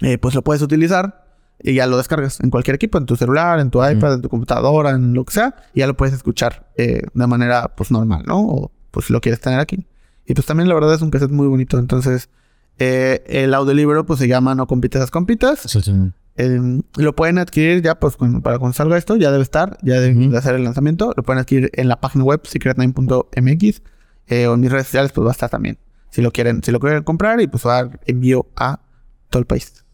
eh, pues lo puedes utilizar y ya lo descargas en cualquier equipo, en tu celular, en tu iPad, en tu computadora, en lo que sea, y ya lo puedes escuchar eh, de manera pues normal, ¿no? O pues lo quieres tener aquí. Y pues también la verdad es un cassette muy bonito. Entonces, eh, el audiolibro pues se llama No compitas las compitas. Sí, sí. Em, lo pueden adquirir ya pues para cuando salga esto, ya debe estar, ya debe hacer el lanzamiento. Lo pueden adquirir en la página web secret9.mx eh, o en mis redes sociales pues va a estar también. Si lo quieren, si lo quieren comprar y pues va a dar envío a todo el país.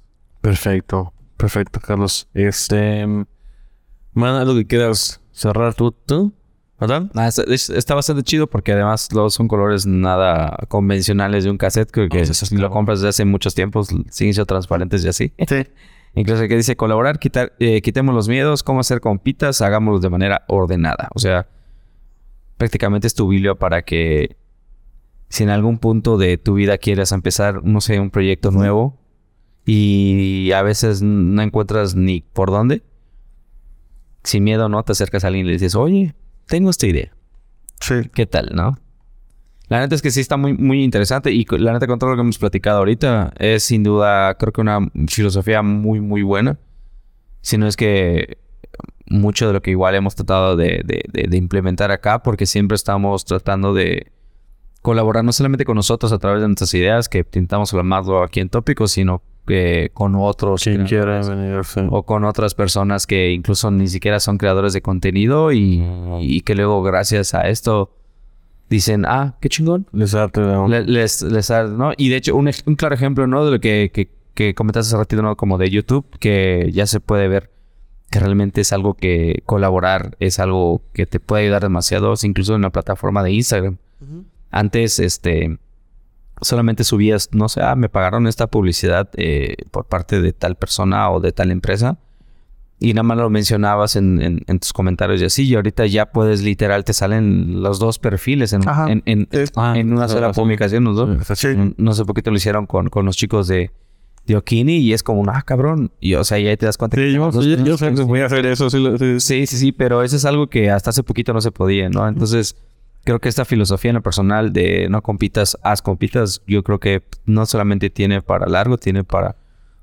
Perfecto, perfecto, Carlos. Este, man, algo que quieras cerrar tú, tú. ¿Verdad? Ah, está, bastante chido porque además los son colores nada convencionales de un cassette que, que si lo compras desde hace muchos tiempos siguen siendo transparentes y así. Sí. Incluso que dice colaborar, quitar, eh, quitemos los miedos, cómo hacer compitas, hagámoslo de manera ordenada. O sea, prácticamente es tu biblio para que si en algún punto de tu vida quieras empezar, no sé, un proyecto nuevo y a veces no encuentras ni por dónde, sin miedo, ¿no? Te acercas a alguien y le dices, oye, tengo esta idea. Sí. ¿Qué tal, no? La neta es que sí está muy, muy interesante y la neta con todo lo que hemos platicado ahorita es sin duda creo que una filosofía muy, muy buena. Si no es que mucho de lo que igual hemos tratado de, de, implementar acá porque siempre estamos tratando de colaborar no solamente con nosotros a través de nuestras ideas que intentamos hablarlo aquí en tópicos, sino con otros o con otras personas que incluso ni siquiera son creadores de contenido y, que luego gracias a esto dicen, ah, qué chingón. Les les, les, ¿no? Y de hecho, un, claro ejemplo, ¿no? De lo que, que, que comentaste hace ratito, ¿no? Como de YouTube, que ya se puede ver que realmente es algo que colaborar es algo que te puede ayudar demasiado, incluso en la plataforma de Instagram. Antes, este solamente subías, no sé, ah, me pagaron esta publicidad eh, por parte de tal persona o de tal empresa. y nada más lo mencionabas en, en, en tus comentarios y así, y ahorita ya puedes literal, te salen los dos perfiles en, Ajá. en, en, Sí. ah, en una sola publicación, ¿no? Sí. No- sé por qué te lo hicieron con, con los chicos de, de Okini y es como, ah, cabrón. Y o sea, y ahí te das cuenta Sí, que yo, los dos- yo, yo sé que voy a hacer eso. Sí, lo- sí. Sí, sí, sí, pero eso es algo que hasta hace poquito no se podía, ¿no? Entonces, creo que esta filosofía en lo personal de no compitas, haz compitas, yo creo que no solamente tiene para largo, tiene para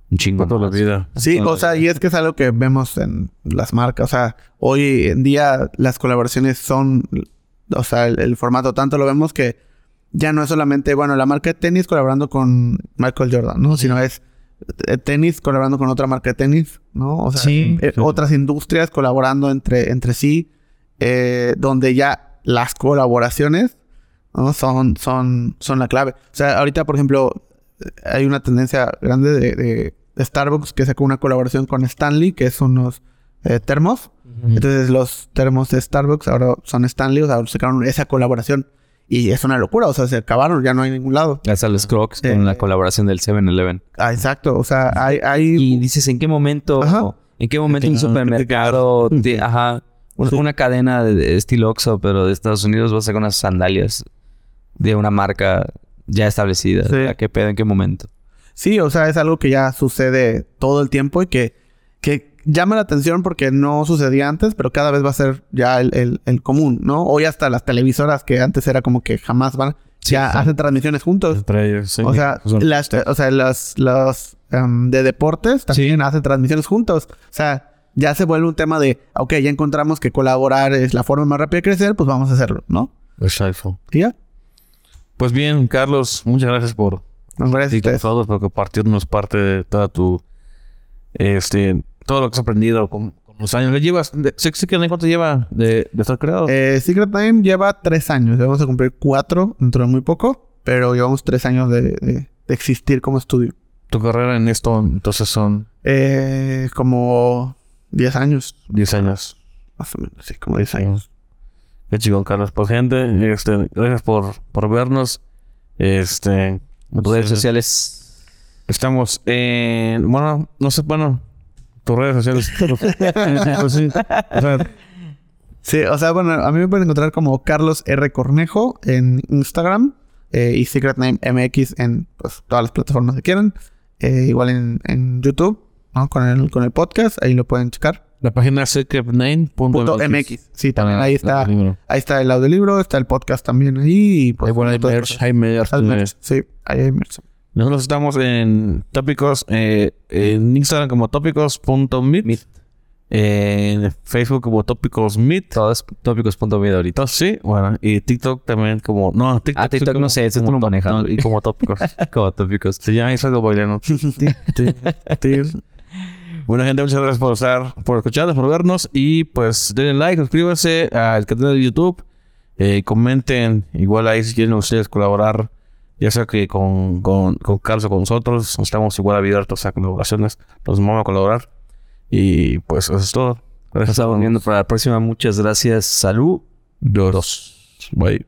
un chingo Para toda la vida. Sí, o sea, y es que es algo que vemos en las marcas. O sea, hoy en día las colaboraciones son, o sea, el, el formato tanto lo vemos que ya no es solamente, bueno, la marca de tenis colaborando con Michael Jordan, ¿no? Sino es eh, tenis colaborando con otra marca de tenis, ¿no? O sea, Sí. eh, otras industrias colaborando entre, entre sí, eh, donde ya las colaboraciones ¿no? son, son, son la clave. O sea, ahorita, por ejemplo, hay una tendencia grande de, de- de Starbucks que sacó una colaboración con Stanley, que son unos eh, termos. Entonces, los termos de Starbucks ahora son Stanley, o sea, sacaron esa colaboración. Y es una locura, o sea, se acabaron, ya no hay ningún lado. Las a los Crocs Eh, con la colaboración del 7-Eleven. Ah, exacto, o sea, hay... hay Y dices, ¿en qué momento? Ajá. ¿En qué momento un supermercado, ajá, un- una cadena de, de estilo Oxxo, pero de Estados Unidos va a sacar unas sandalias de una marca ya establecida? Sí. ¿A qué pedo? ¿En qué momento? Sí, o sea, es algo que ya sucede todo el tiempo y que, que llama la atención porque no sucedía antes, pero cada vez va a ser ya el, el- el común, ¿no? Hoy hasta las televisoras que antes era como que jamás van, ya sí. hacen transmisiones juntos. Entre ellos, sí. O sea, las, o sea, las, los em, de deportes también hacen transmisiones juntos. O sea, ya se vuelve un tema de, ok, ya encontramos que colaborar es la forma más rápida de crecer, pues vamos a hacerlo, ¿no? Exacto. Y ya. Pues bien, Carlos, muchas gracias por No, gracias a todos por compartirnos parte de toda tu este todo lo que has aprendido con, con los años. ¿Le llevas? De, ¿Sí, sí que cuánto lleva de, de estar creado? Eh, Secret Time lleva tres años. Vamos a cumplir cuatro dentro de muy poco, pero llevamos tres años de, de- de existir como estudio. tu carrera en esto entonces son Eh, como diez años, 10 años. más o menos, sí, como diez años. Qué chingón, Carlos. Pues gente, este, gracias por, por vernos. Este, Redes sociales. Estamos en, bueno, no sé, bueno, tus redes sociales. Pues sí. O sea, Sí, o sea, bueno, a mí me pueden encontrar como Carlos R. Cornejo en Instagram eh, y Secret Name MX en pues, todas las plataformas que quieran. Eh, igual en, en YouTube, ¿no? Con el, con el podcast, ahí lo pueden checar. la página es secretname.mx. Punto MX. Sí, también ahí está. el libro. Ahí está el audiolibro, está el podcast también ahí. Y pues, Hay bueno, hay merch, hay merch. Sí, ahí hay merch. Nosotros estamos en tópicos, eh, en Instagram como tópicos.meet, en Facebook como tópicos.meet. Todos tópicos.medio ahorita. Sí, bueno, y TikTok también como, no, TikTok, Ah, TikTok no sé, ese tú como lo top- manejas. no, y como tópicos. Como tópicos. Se llama Israel Baileno. Bueno, gente, muchas gracias por estar, por escucharnos, por vernos. Y pues denle like, suscríbanse al canal de YouTube. Eh, comenten, igual ahí si quieren ustedes colaborar, ya sea que con, con, con Carlos o con nosotros, estamos igual abiertos a colaboraciones. Nos vamos a colaborar. Y pues eso es todo. Nos Gracias a estamos viendo para la próxima. Muchas gracias. Salud. Dos. Bye.